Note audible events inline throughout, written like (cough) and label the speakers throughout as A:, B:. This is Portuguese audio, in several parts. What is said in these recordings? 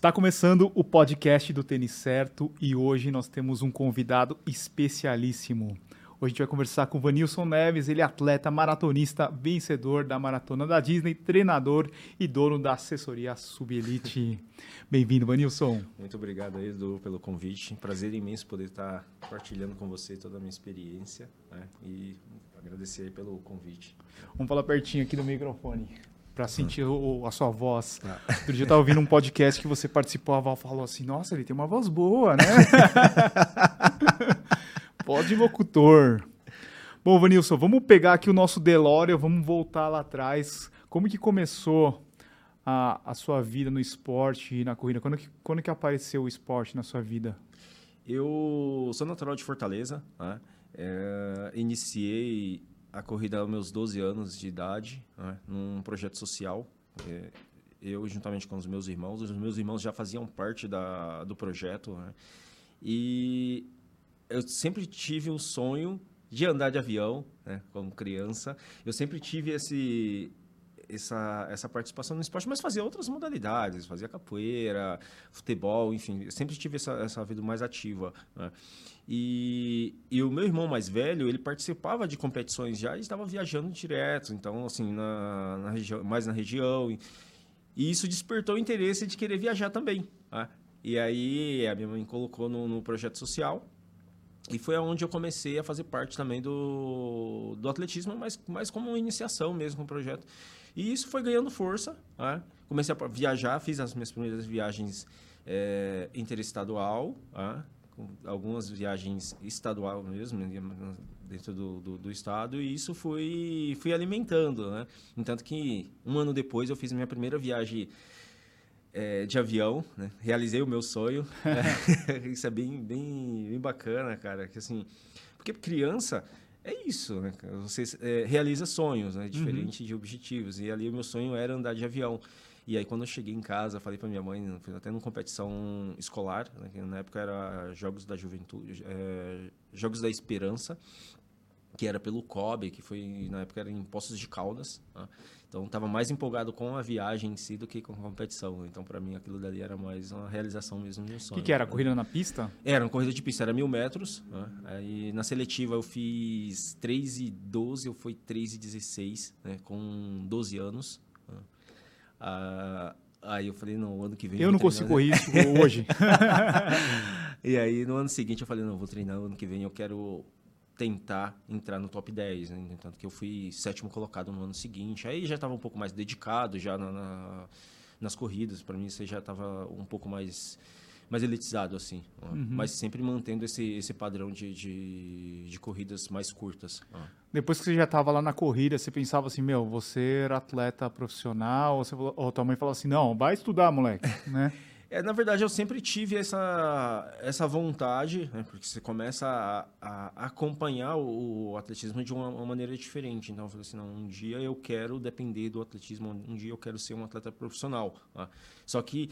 A: Está começando o podcast do Tênis Certo e hoje nós temos um convidado especialíssimo. Hoje a gente vai conversar com o Vanilson Neves, ele é atleta maratonista, vencedor da maratona da Disney, treinador e dono da assessoria Subelite. (laughs) Bem-vindo, Vanilson.
B: Muito obrigado aí, Edu, pelo convite. Prazer imenso poder estar compartilhando com você toda a minha experiência né? e agradecer aí pelo convite.
A: Vamos falar pertinho aqui do microfone para sentir o, a sua voz. Ah. Outro dia eu estava ouvindo um podcast que você participou, a Val falou assim: Nossa, ele tem uma voz boa, né? (laughs) Pode locutor. Bom, Vanilson, vamos pegar aqui o nosso DeLorean, vamos voltar lá atrás. Como que começou a, a sua vida no esporte e na corrida? Quando que, quando que apareceu o esporte na sua vida?
B: Eu sou natural de Fortaleza, né? É, iniciei a corrida aos meus 12 anos de idade, né, num projeto social. É, eu, juntamente com os meus irmãos, os meus irmãos já faziam parte da, do projeto. Né, e eu sempre tive um sonho de andar de avião, né, como criança. Eu sempre tive esse, essa, essa participação no esporte, mas fazia outras modalidades, fazia capoeira, futebol, enfim, sempre tive essa, essa vida mais ativa. Né? E, e o meu irmão mais velho, ele participava de competições já e estava viajando direto, então, assim, na, na região, mais na região. E, e, isso despertou o interesse de querer viajar também. Né? E aí a minha mãe colocou no, no projeto social, e foi aonde eu comecei a fazer parte também do, do atletismo, mas, mas como iniciação mesmo com o projeto. E isso foi ganhando força. Né? Comecei a viajar, fiz as minhas primeiras viagens é, interestadual, né? algumas viagens estadual mesmo, né? dentro do, do, do, estado, e isso foi fui alimentando. Né? Entanto que um ano depois eu fiz a minha primeira viagem é, de avião, né? realizei o meu sonho. (laughs) (laughs) isso é bem, bem, bem bacana, cara. Que, assim, porque criança é isso, né? Você é, realiza sonhos, né? Diferente uhum. de objetivos. E ali o meu sonho era andar de avião. E aí quando eu cheguei em casa, falei para minha mãe, fui até numa competição escolar, né? na época era Jogos da Juventude, é, Jogos da Esperança, que era pelo COB, que foi na época era em Poços de Caldas. Né? Então, estava mais empolgado com a viagem em si do que com a competição. Então, para mim, aquilo dali era mais uma realização mesmo de um sonho.
A: O que, que, era? Corrida na pista?
B: Era uma corrida de pista, era mil metros. Né? Aí, na seletiva, eu fiz 3 e 12, eu fui 3 e 16, né? com 12 anos. Né? Ah, aí eu falei, não, o ano que vem...
A: Eu não consigo correr isso hoje. (laughs)
B: e aí, no ano seguinte, eu falei, não, vou treinar o ano que vem, eu quero tentar entrar no top 10, né? Tanto que eu fui sétimo colocado no ano seguinte. Aí já estava um pouco mais dedicado já na, na, nas corridas. Para mim, você já estava um pouco mais mais elitizado assim, uhum. mas sempre mantendo esse, esse padrão de, de, de corridas mais curtas.
A: Depois que você já estava lá na corrida, você pensava assim, meu, você era atleta profissional, ou, você falou, ou tua mãe falou assim, não, vai estudar, moleque, (laughs) né?
B: É, na verdade, eu sempre tive essa, essa vontade, né, porque você começa a, a acompanhar o, o, atletismo de uma, uma, maneira diferente. Então, eu falei assim, não, um dia eu quero depender do atletismo, um dia eu quero ser um atleta profissional. Tá? Só que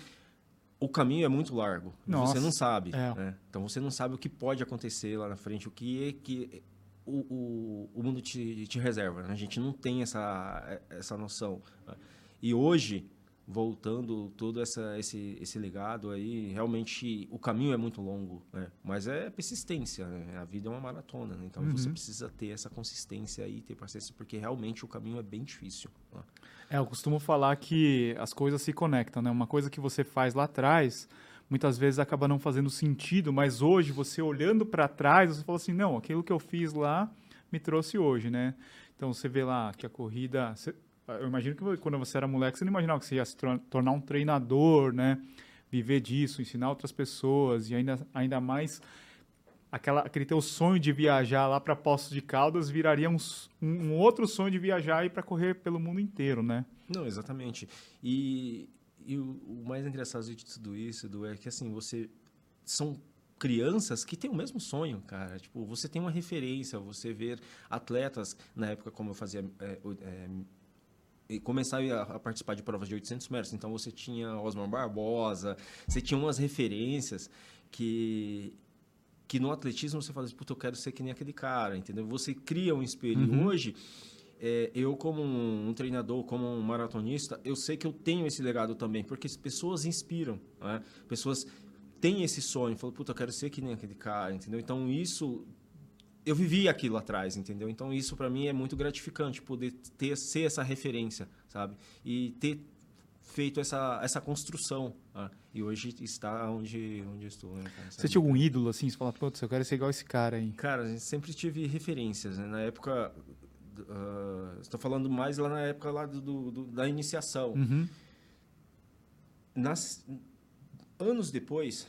B: o caminho é muito largo, Nossa, você não sabe. É. Né? Então, você não sabe o que pode acontecer lá na frente, o que é que o, o, o mundo te, te reserva. Né? A gente não tem essa, essa noção. Né? E hoje voltando todo essa, esse, esse legado aí, realmente o caminho é muito longo, né? Mas é persistência, né? A vida é uma maratona, né? Então uhum. você precisa ter essa consistência e ter paciência, porque realmente o caminho é bem difícil. Né?
A: É, eu costumo falar que as coisas se conectam, né? Uma coisa que você faz lá atrás, muitas vezes acaba não fazendo sentido, mas hoje você olhando para trás, você fala assim, não, aquilo que eu fiz lá me trouxe hoje, né? Então você vê lá que a corrida, eu imagino que quando você era moleque, você não imaginava que você ia se tornar um treinador, né? Viver disso, ensinar outras pessoas e ainda, ainda mais aquela, aquele teu sonho de viajar lá para Poços de Caldas viraria um, um, outro sonho de viajar e para correr pelo mundo inteiro, né?
B: Não, exatamente. E, e o, o, mais engraçado de tudo isso, Edu, é que assim, você são crianças que têm o mesmo sonho, cara. Tipo, você tem uma referência, você ver atletas, na época como eu fazia é, é, e começar a, participar de provas de 800 metros. Então você tinha Osmar Barbosa, você tinha umas referências que que no atletismo você fala assim, puta, eu quero ser que nem aquele cara, entendeu? Você cria um espelho. Uhum. Hoje é, eu como um, um, treinador, como um maratonista, eu sei que eu tenho esse legado também, porque as pessoas inspiram, né? Pessoas têm esse sonho, falam, puta, eu quero ser que nem aquele cara, entendeu? Então isso eu vivi aquilo atrás, entendeu? Então isso para mim é muito gratificante poder ter ser essa referência, sabe? E ter feito essa, essa construção. Né? E hoje está onde, onde estou. Né,
A: você tinha algum ídolo assim? Você fala, putz, eu quero ser igual esse cara aí.
B: Cara, sempre tive referências. Né? Na época, uh, estou falando mais lá na época lá do, do da iniciação.
A: Uhum.
B: Nas, anos depois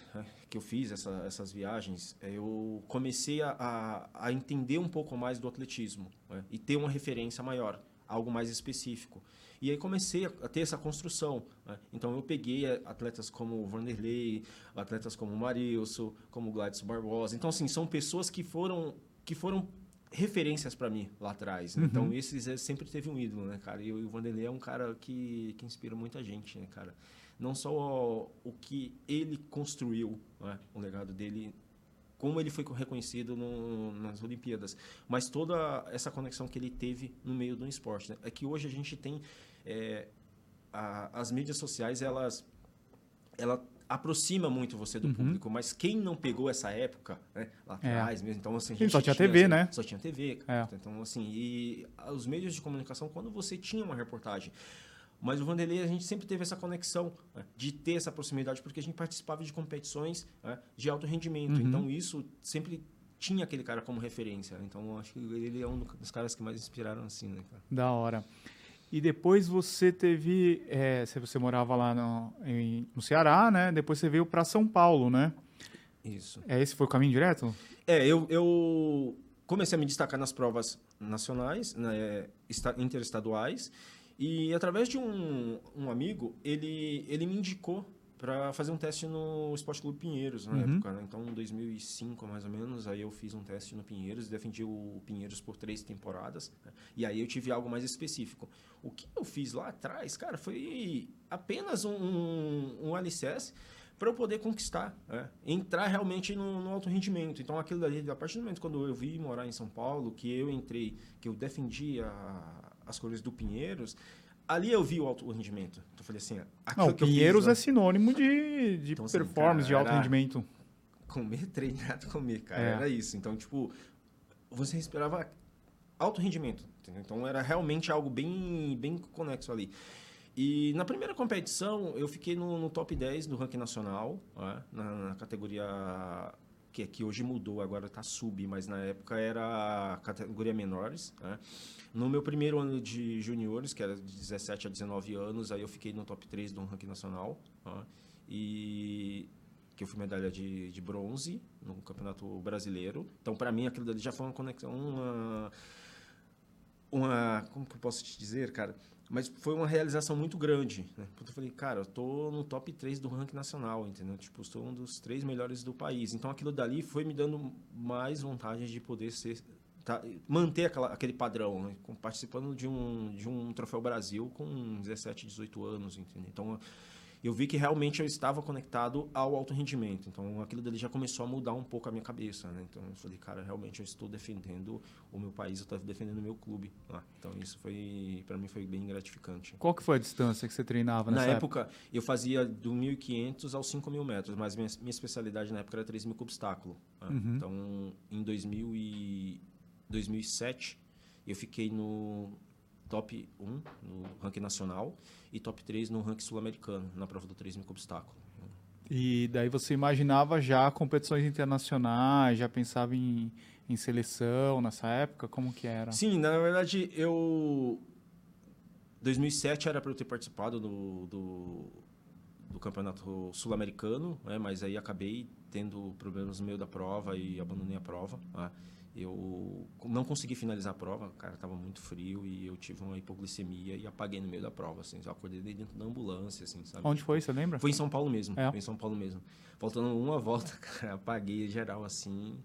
B: que eu fiz essa, essas viagens, eu comecei a, a, entender um pouco mais do atletismo né? e ter uma referência maior, algo mais específico. E aí comecei a ter essa construção. Né? Então eu peguei atletas como o Vanderlei, atletas como o Marilson, como o Gladys Barbosa. Então, assim, são pessoas que foram, que foram referências para mim lá atrás. Né? Então, uhum. Então, esses sempre teve um ídolo, né, cara? E o Vanderlei é um cara que, que inspira muita gente, né, cara? Não só o, o que ele construiu, né? o legado dele como ele foi reconhecido no, nas Olimpíadas, mas toda essa conexão que ele teve no meio do esporte. Né? É que hoje a gente tem é, a, as mídias sociais, elas, ela aproxima muito você do uhum. público, mas quem não pegou essa época, né, lá é. atrás é. mesmo, então assim,
A: só tinha, tinha TV,
B: assim,
A: né?
B: Só tinha TV, é. então assim, e os meios de comunicação quando você tinha uma reportagem, mas o Vanderlei, a gente sempre teve essa conexão né, de ter essa proximidade, porque a gente participava de competições né, de alto rendimento. Uhum. Então, isso sempre tinha aquele cara como referência. Então, acho que ele é um dos caras que mais inspiraram assim, né, cara?
A: Da hora. E depois você teve, é, você morava lá no, em, no Ceará, né? Depois você veio para São Paulo, né?
B: Isso.
A: É esse foi o caminho direto?
B: É, eu, eu comecei a me destacar nas provas nacionais, né, interestaduais, e através de um, um amigo, ele, ele me indicou para fazer um teste no Esporte Clube Pinheiros na uhum. época, né? Então, em 2005, mais ou menos, aí eu fiz um teste no Pinheiros, defendi o Pinheiros por três temporadas, né? e aí eu tive algo mais específico. O que eu fiz lá atrás, cara, foi apenas um, um, um alicerce para eu poder conquistar, né? entrar realmente no, no, alto rendimento. Então, aquilo dali, a partir do momento quando eu vi morar em São Paulo, que eu entrei, que eu defendi a, as cores do Pinheiros, ali eu vi o alto rendimento. Então eu falei assim,
A: Não, Pinheiros fiz, é sinônimo de, de então, assim, performance, assim, cara, de alto rendimento.
B: Comer, (laughs) treinar, comer, cara, é. era isso. Então, tipo, você esperava alto rendimento, entendeu? Então era realmente algo bem, bem conexo ali. E na primeira competição, eu fiquei no, no top 10 do ranking nacional, né? na, na, categoria que, que hoje mudou, agora está sub, mas na época era categoria menores. Né? No meu primeiro ano de juniores, que era de 17 a 19 anos, aí eu fiquei no top 3 do ranking nacional. Tá? E que eu fui medalha de, de bronze no Campeonato Brasileiro. Então, para mim, aquilo dali já foi uma conexão, uma, uma... Como que eu posso te dizer, cara? Mas foi uma realização muito grande, né? Porque eu falei, cara, eu tô no top 3 do ranking nacional, entendeu? Tipo, estou um dos três melhores do país. Então, aquilo dali foi me dando mais vontade de poder ser tá, manter aquela, aquele padrão, né? participando de um, de um Troféu Brasil com 17, 18 anos, entendeu? Então, eu vi que realmente eu estava conectado ao alto rendimento. Então, aquilo dali já começou a mudar um pouco a minha cabeça, né? Então, eu falei, cara, realmente eu estou defendendo o meu país, eu estou defendendo o meu clube. Ah, então, isso foi, para mim, foi bem gratificante.
A: Qual que foi a distância que você treinava
B: nessa Na época, época? eu fazia do 1.500 aos 5.000 metros, mas minha, minha especialidade na época era 3.000 com obstáculo. Né? Uhum. Então, em 2000 e 2007, eu fiquei no top 1 no ranking nacional e top 3 no ranking sul-americano, na prova do 3 mil obstáculo.
A: E daí você imaginava já competições internacionais, já pensava em, em seleção nessa época? Como que era?
B: Sim, na verdade, eu... 2007 era para eu ter participado do, do, do campeonato sul-americano, né? mas aí acabei tendo problemas no meio da prova e abandonei a prova. Né? Eu não consegui finalizar a prova, cara, estava muito frio e eu tive uma hipoglicemia e apaguei no meio da prova, assim, eu acordei dentro da ambulância, assim, sabe?
A: Onde foi, você lembra?
B: Foi em São Paulo mesmo, é. foi em São Paulo mesmo. Faltando uma volta, (laughs) cara, apaguei geral, assim,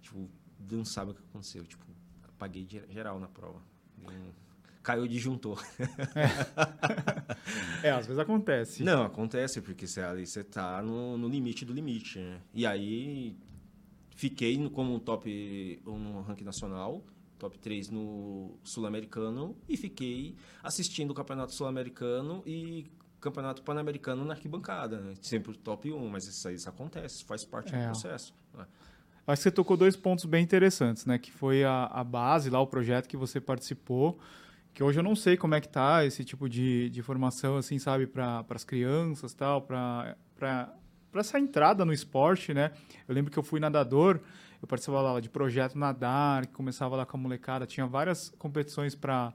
B: tipo, não sabe o que aconteceu, tipo, apaguei geral na prova. Caiu o disjuntor.
A: É. é. às vezes acontece.
B: Não, acontece, porque você, ali você tá no, no limite do limite, né? E aí, Fiquei como um top no ranking nacional top 3 no Sul-Americano e fiquei assistindo o Campeonato Sul-Americano e Campeonato Pan-Americano na arquibancada. Né? Sempre top 1, mas isso, isso acontece, faz parte é. do processo. Né?
A: Acho que você tocou dois pontos bem interessantes, né? Que foi a, a base lá, o projeto que você participou, que hoje eu não sei como é que tá esse tipo de, de formação, assim, sabe, para as crianças tal, para essa entrada no esporte, né? Eu lembro que eu fui nadador, eu participava lá de projeto nadar, que começava lá com a molecada, tinha várias competições para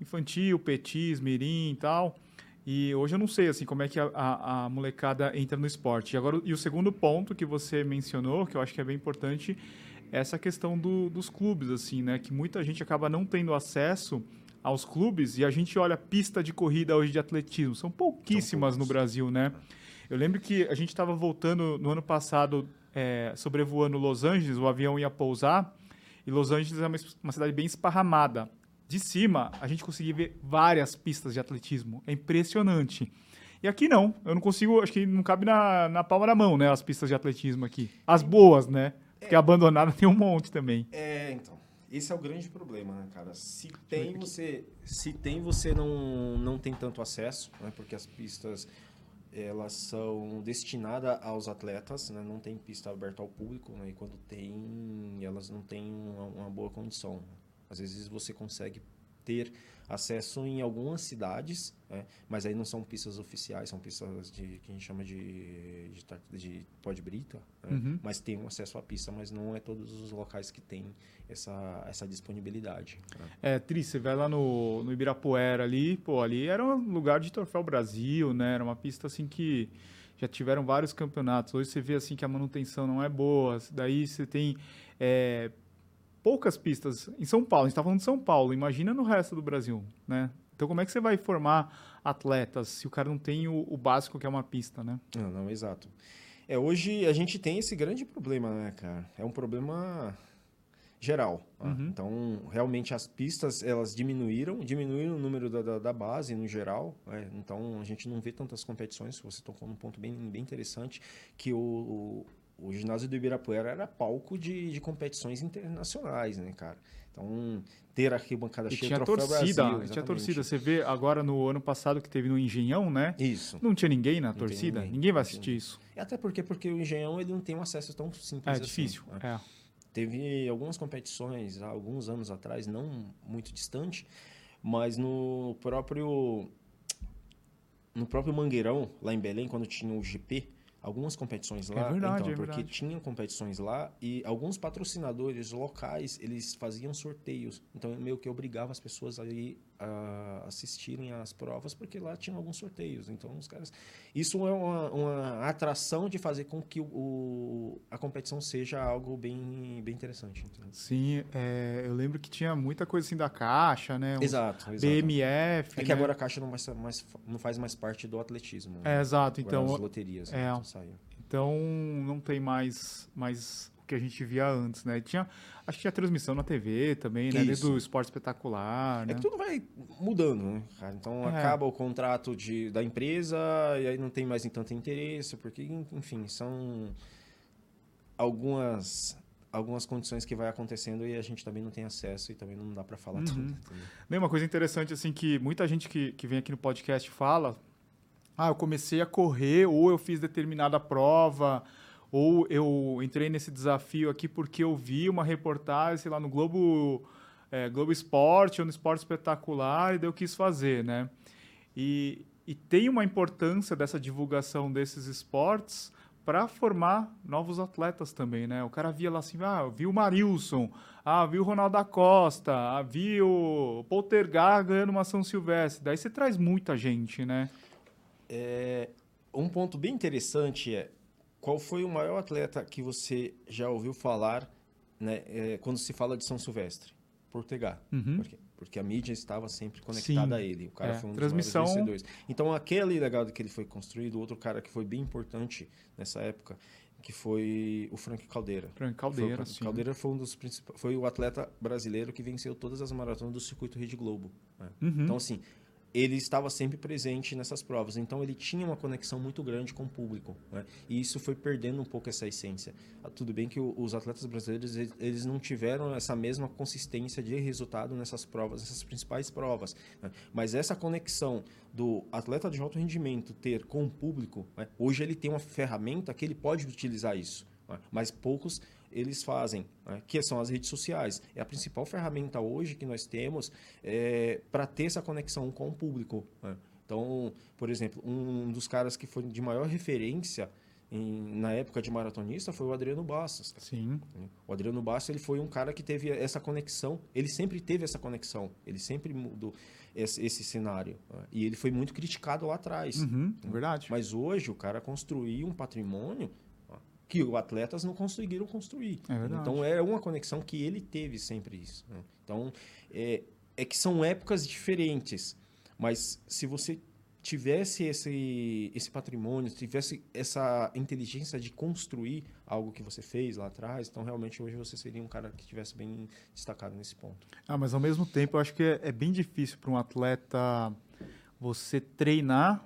A: infantil, petis, mirim e tal. E hoje eu não sei assim como é que a, a, a, molecada entra no esporte. E agora e o segundo ponto que você mencionou, que eu acho que é bem importante, é essa questão do, dos clubes assim, né? Que muita gente acaba não tendo acesso aos clubes e a gente olha pista de corrida hoje de atletismo, são pouquíssimas são no Brasil, né? Eu lembro que a gente estava voltando no ano passado é, sobrevoando Los Angeles, o avião ia pousar e Los Angeles é uma, uma cidade bem esparramada de cima, a gente conseguia ver várias pistas de atletismo. É impressionante. E aqui não, eu não consigo, acho que não cabe na, na palma da mão, né, as pistas de atletismo aqui. As boas, né? Porque é, abandonada (laughs) tem um monte também.
B: É, então. Esse é o grande problema, né, cara? Se tem, você, se tem, você não, não tem tanto acesso, né? Porque as pistas elas são destinadas aos atletas, né? Não tem pista aberta ao público, né? E quando tem, elas não têm uma, uma boa condição. Às vezes você consegue ter acesso em algumas cidades, né? mas aí não são pistas oficiais, são pistas de que a gente chama de, de, de pó de brita, né? uhum. mas tem um acesso à pista, mas não é todos os locais que têm essa, essa disponibilidade.
A: Né? É, Tri, você vai lá no, no Ibirapuera ali, pô, ali era um lugar de troféu Brasil, né? Era uma pista assim que já tiveram vários campeonatos. Hoje você vê assim que a manutenção não é boa, daí você tem é, poucas pistas em São Paulo. A gente está falando de São Paulo, imagina no resto do Brasil, né? Então, como é que você vai formar atletas se o cara não tem o, o básico que é uma pista, né?
B: Não, não, exato. É, hoje a gente tem esse grande problema, né, cara? É um problema geral. Uhum. Então, realmente as pistas elas diminuíram, diminuíram o número da, da, da base no geral. Né? Então, a gente não vê tantas competições. Você tocou num ponto bem, bem interessante que o, o ginásio do Ibirapuera era palco de, de competições internacionais, né, cara? Então, ter arquibancada
A: e
B: cheia
A: tinha torcida, Brasil, tinha torcida. Você vê agora no ano passado que teve no Engenhão, né?
B: Isso.
A: Não tinha ninguém na não torcida, ninguém. ninguém. vai assistir isso.
B: E até porque porque o Engenhão ele não tem um acesso tão simples é,
A: assim. difícil, né? é.
B: Teve algumas competições há alguns anos atrás, não muito distante, mas no próprio no próprio Mangueirão, lá em Belém, quando tinha o GP, algumas competições lá.
A: É verdade,
B: então,
A: é
B: porque tinham competições lá e alguns patrocinadores locais, eles faziam sorteios. Então, meio que obrigava as pessoas a ir a assistirem às provas, porque lá tinham alguns sorteios. Então, os caras... Isso é uma, uma atração de fazer com que o, a competição seja algo bem, bem interessante.
A: Sim, é, eu lembro que tinha muita coisa assim da Caixa, né?
B: exato,
A: exato. BMF.
B: É que né? agora a Caixa não, mais, mais, não faz mais parte do atletismo.
A: Né? É, exato. Então,
B: as loterias.
A: É, né? Então, não tem mais, mais que a gente via antes, né? Tinha, acho que tinha transmissão na TV também, né? Desde o esporte espetacular, né?
B: É que tudo vai mudando, né, cara? Então é. acaba o contrato de, da empresa e aí não tem mais tanto interesse, porque, enfim, são algumas algumas condições que vai acontecendo e a gente também não tem acesso e também não dá para falar uhum. tudo.
A: Entendeu? Uma coisa interessante assim que muita gente que, que vem aqui no podcast fala, ah, eu comecei a correr ou eu fiz determinada prova ou eu entrei nesse desafio aqui porque eu vi uma reportagem, sei lá, no Globo, é, Globo Esporte ou no Esporte Espetacular e daí eu quis fazer, né? E, e tem uma importância dessa divulgação desses esportes para formar novos atletas também, né? O cara via lá assim, ah, vi o Marilson, ah, vi o Ronaldo da Costa, ah, vi o Poltergar ganhando uma São Silvestre. Daí você traz muita gente, né?
B: É, um ponto bem interessante é qual foi o maior atleta que você já ouviu falar né, é, quando se fala de São Silvestre? Portegar. Uhum. Por Porque a mídia estava sempre conectada Sim. a ele. O cara
A: é.
B: foi um
A: Transmissão...
B: dos vencedores. Então, aquele legado que ele foi construído, outro cara que foi bem importante nessa época, que foi o Frank Caldeira.
A: Frank Caldeira,
B: foi,
A: sim.
B: Caldeira foi um dos principais, foi o atleta brasileiro que venceu todas as maratonas do circuito Rede Globo. Né? Uhum. Então, assim, ele estava sempre presente nessas provas. Então ele tinha uma conexão muito grande com o público. Né? E isso foi perdendo um pouco essa essência. Ah, tudo bem que os atletas brasileiros eles não tiveram essa mesma consistência de resultado nessas provas, nessas principais provas. Né? Mas essa conexão do atleta de alto rendimento ter com o público, né? hoje ele tem uma ferramenta que ele pode utilizar isso. Né? Mas poucos eles fazem, né? que são as redes sociais. É a principal ferramenta hoje que nós temos é, para ter essa conexão com o público. Né? Então, por exemplo, um dos caras que foi de maior referência em, na época de maratonista foi o Adriano Bastos.
A: Sim.
B: O Adriano Bastos ele foi um cara que teve essa conexão. Ele sempre teve essa conexão. Ele sempre mudou esse, esse cenário. Né? E ele foi muito criticado lá atrás.
A: Uhum, verdade.
B: Mas hoje o cara construiu um patrimônio que os atletas não conseguiram construir.
A: É
B: então é uma conexão que ele teve sempre isso. Né? Então é, é que são épocas diferentes, mas se você tivesse esse, esse patrimônio, tivesse essa inteligência de construir algo que você fez lá atrás, então realmente hoje você seria um cara que estivesse bem destacado nesse ponto.
A: Ah, mas ao mesmo tempo eu acho que é, é bem difícil para um atleta você treinar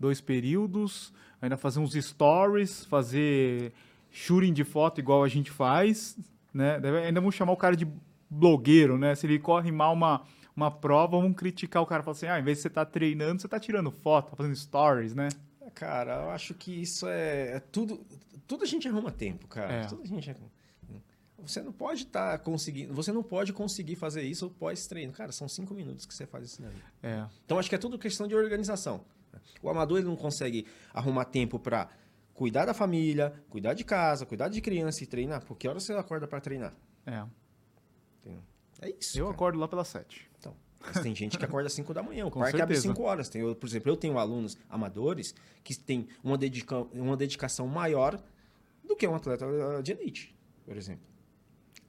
A: dois períodos, ainda fazer uns stories, fazer shooting de foto igual a gente faz, né? Ainda vamos chamar o cara de blogueiro, né? Se ele corre mal uma, uma prova, vamos criticar o cara, falar assim, ah, em vez de você estar tá treinando, você está tirando foto, tá fazendo stories, né?
B: Cara, eu acho que isso é, é tudo, tudo a gente arruma tempo, cara. É. Tudo a gente você não pode estar tá conseguindo, você não pode conseguir fazer isso pós-treino. Cara, são cinco minutos que você faz isso daí.
A: É.
B: Então acho que é tudo questão de organização. O amador ele não consegue arrumar tempo para cuidar da família, cuidar de casa, cuidar de criança e treinar. Por que hora você acorda para treinar?
A: É.
B: É isso.
A: Eu cara. acordo lá pelas sete.
B: Então, mas tem gente que acorda às 5 da manhã. O (laughs) Com parque certeza. abre 5 horas. Tem, eu, por exemplo, eu tenho alunos amadores que têm uma, dedica, uma dedicação maior do que um atleta de elite, por exemplo.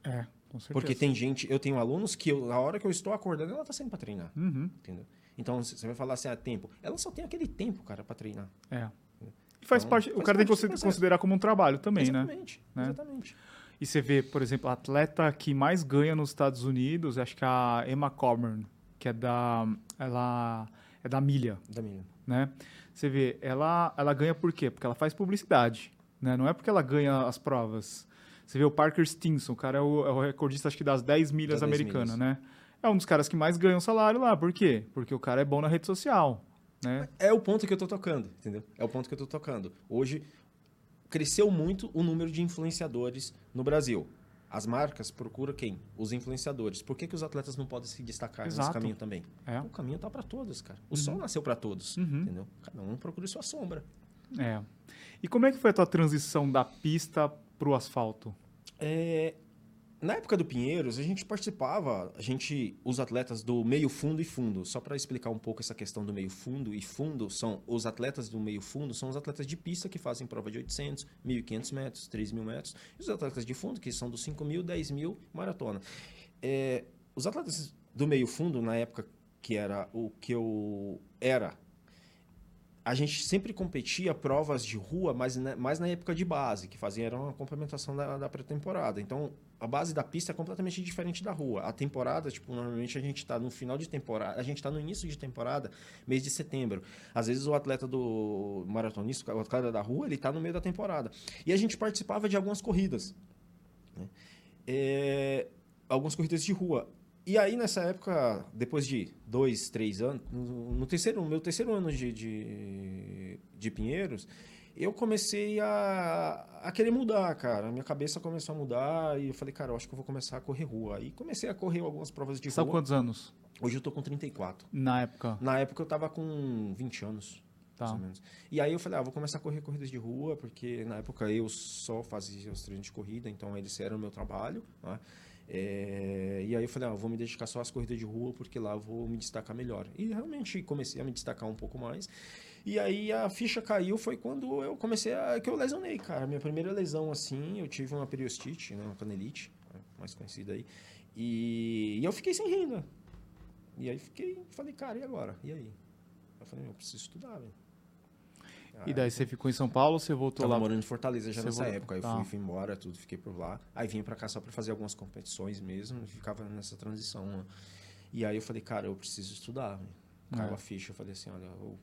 A: É, com certeza.
B: Porque tem gente, eu tenho alunos que eu, a hora que eu estou acordando, ela está saindo para treinar.
A: Uhum.
B: Entendeu? Então, você vai falar assim, ah, tempo. Ela só tem aquele tempo, cara, para treinar.
A: É. E faz então, parte, faz o cara parte tem que considerar como um trabalho também,
B: exatamente,
A: né?
B: Exatamente.
A: E você vê, por exemplo, a atleta que mais ganha nos Estados Unidos, acho que é a Emma Coburn, que é da ela é da milha.
B: Da milha.
A: Né? Você vê, ela ela ganha por quê? Porque ela faz publicidade, né? Não é porque ela ganha as provas. Você vê o Parker Stinson, o cara é o, é o recordista acho que das 10 milhas americanas, né? É um dos caras que mais ganham salário lá. Por quê? Porque o cara é bom na rede social. Né?
B: É o ponto que eu tô tocando, entendeu? É o ponto que eu tô tocando. Hoje, cresceu muito o número de influenciadores no Brasil. As marcas procuram quem? Os influenciadores. Por que, que os atletas não podem se destacar Exato. nesse caminho também?
A: É.
B: O caminho tá para todos, cara. O uhum. sol nasceu para todos, uhum. entendeu? Cada um procura sua sombra.
A: É. E como é que foi a tua transição da pista para o asfalto?
B: É, na época do Pinheiros, a gente participava, a gente, os atletas do meio fundo e fundo. Só para explicar um pouco essa questão do meio fundo e fundo, são os atletas do meio fundo são os atletas de pista que fazem prova de 800, 1.500 metros, 3.000 metros. E os atletas de fundo, que são dos 5.000, 10.000, maratona. É, os atletas do meio fundo, na época que era o que eu era a gente sempre competia provas de rua, mas na, mais na época de base, que fazia era uma complementação da, da pré-temporada. Então, a base da pista é completamente diferente da rua. A temporada, tipo, normalmente a gente está no final de temporada, a gente está no início de temporada, mês de setembro. Às vezes o atleta do maratonista, o atleta da rua, ele está no meio da temporada. E a gente participava de algumas corridas. Né? É, algumas corridas de rua. E aí, nessa época, depois de dois, três anos, no, terceiro, no meu terceiro ano de, de, de Pinheiros, eu comecei a, a querer mudar, cara. Minha cabeça começou a mudar e eu falei, cara, eu acho que eu vou começar a correr rua. Aí comecei a correr algumas provas de
A: Sabe
B: rua.
A: Sabe quantos anos?
B: Hoje eu tô com 34.
A: Na época?
B: Na época eu tava com 20 anos.
A: Tá.
B: E aí eu falei, ah, vou começar a correr corridas de rua, porque na época eu só fazia os treinos de corrida, então eles eram o meu trabalho, né? É, e aí eu falei, ah, vou me dedicar só às corridas de rua, porque lá eu vou me destacar melhor. E realmente comecei a me destacar um pouco mais. E aí a ficha caiu foi quando eu comecei a. que eu lesionei, cara. Minha primeira lesão, assim, eu tive uma periostite, né, uma canelite, né, mais conhecida aí. E, e eu fiquei sem renda. E aí fiquei, falei, cara, e agora? E aí? Eu falei, eu preciso estudar, velho.
A: E daí você ficou em São Paulo, você voltou Tava lá?
B: morando em Fortaleza já você nessa voltou. época. Aí tá. fui, fui embora, tudo, fiquei por lá. Aí vim para cá só para fazer algumas competições mesmo, ficava nessa transição. Né? E aí eu falei, cara, eu preciso estudar. caiu
A: É.
B: a ficha. Eu falei assim, olha, eu,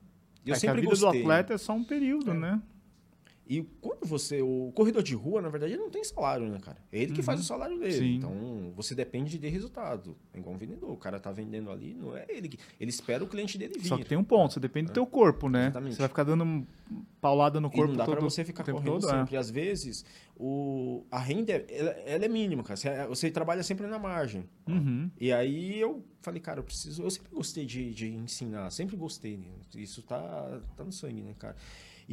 A: É
B: eu
A: a
B: sempre
A: vida do
B: gostei.
A: atleta é só um período,
B: É.
A: né?
B: E quando você. O corredor de rua, na verdade, ele não tem salário, né, cara? É ele que
A: Uhum.
B: faz o salário dele.
A: Sim.
B: Então, você depende de resultado. É igual um vendedor. O cara tá vendendo ali, não é ele que. Ele espera o cliente dele vir.
A: Só que tem um ponto, você depende do teu corpo, né?
B: Exatamente.
A: Você vai ficar dando paulada no
B: E
A: corpo
B: não dá
A: todo
B: pra você ficar correndo
A: todo, é.
B: sempre. E às vezes, o, a renda, ela, ela é mínima, cara. Você, você trabalha sempre na margem.
A: Uhum.
B: E aí eu falei, cara, eu preciso. Eu sempre gostei de, de ensinar, sempre gostei. Né? Isso tá, tá no sangue, né, cara?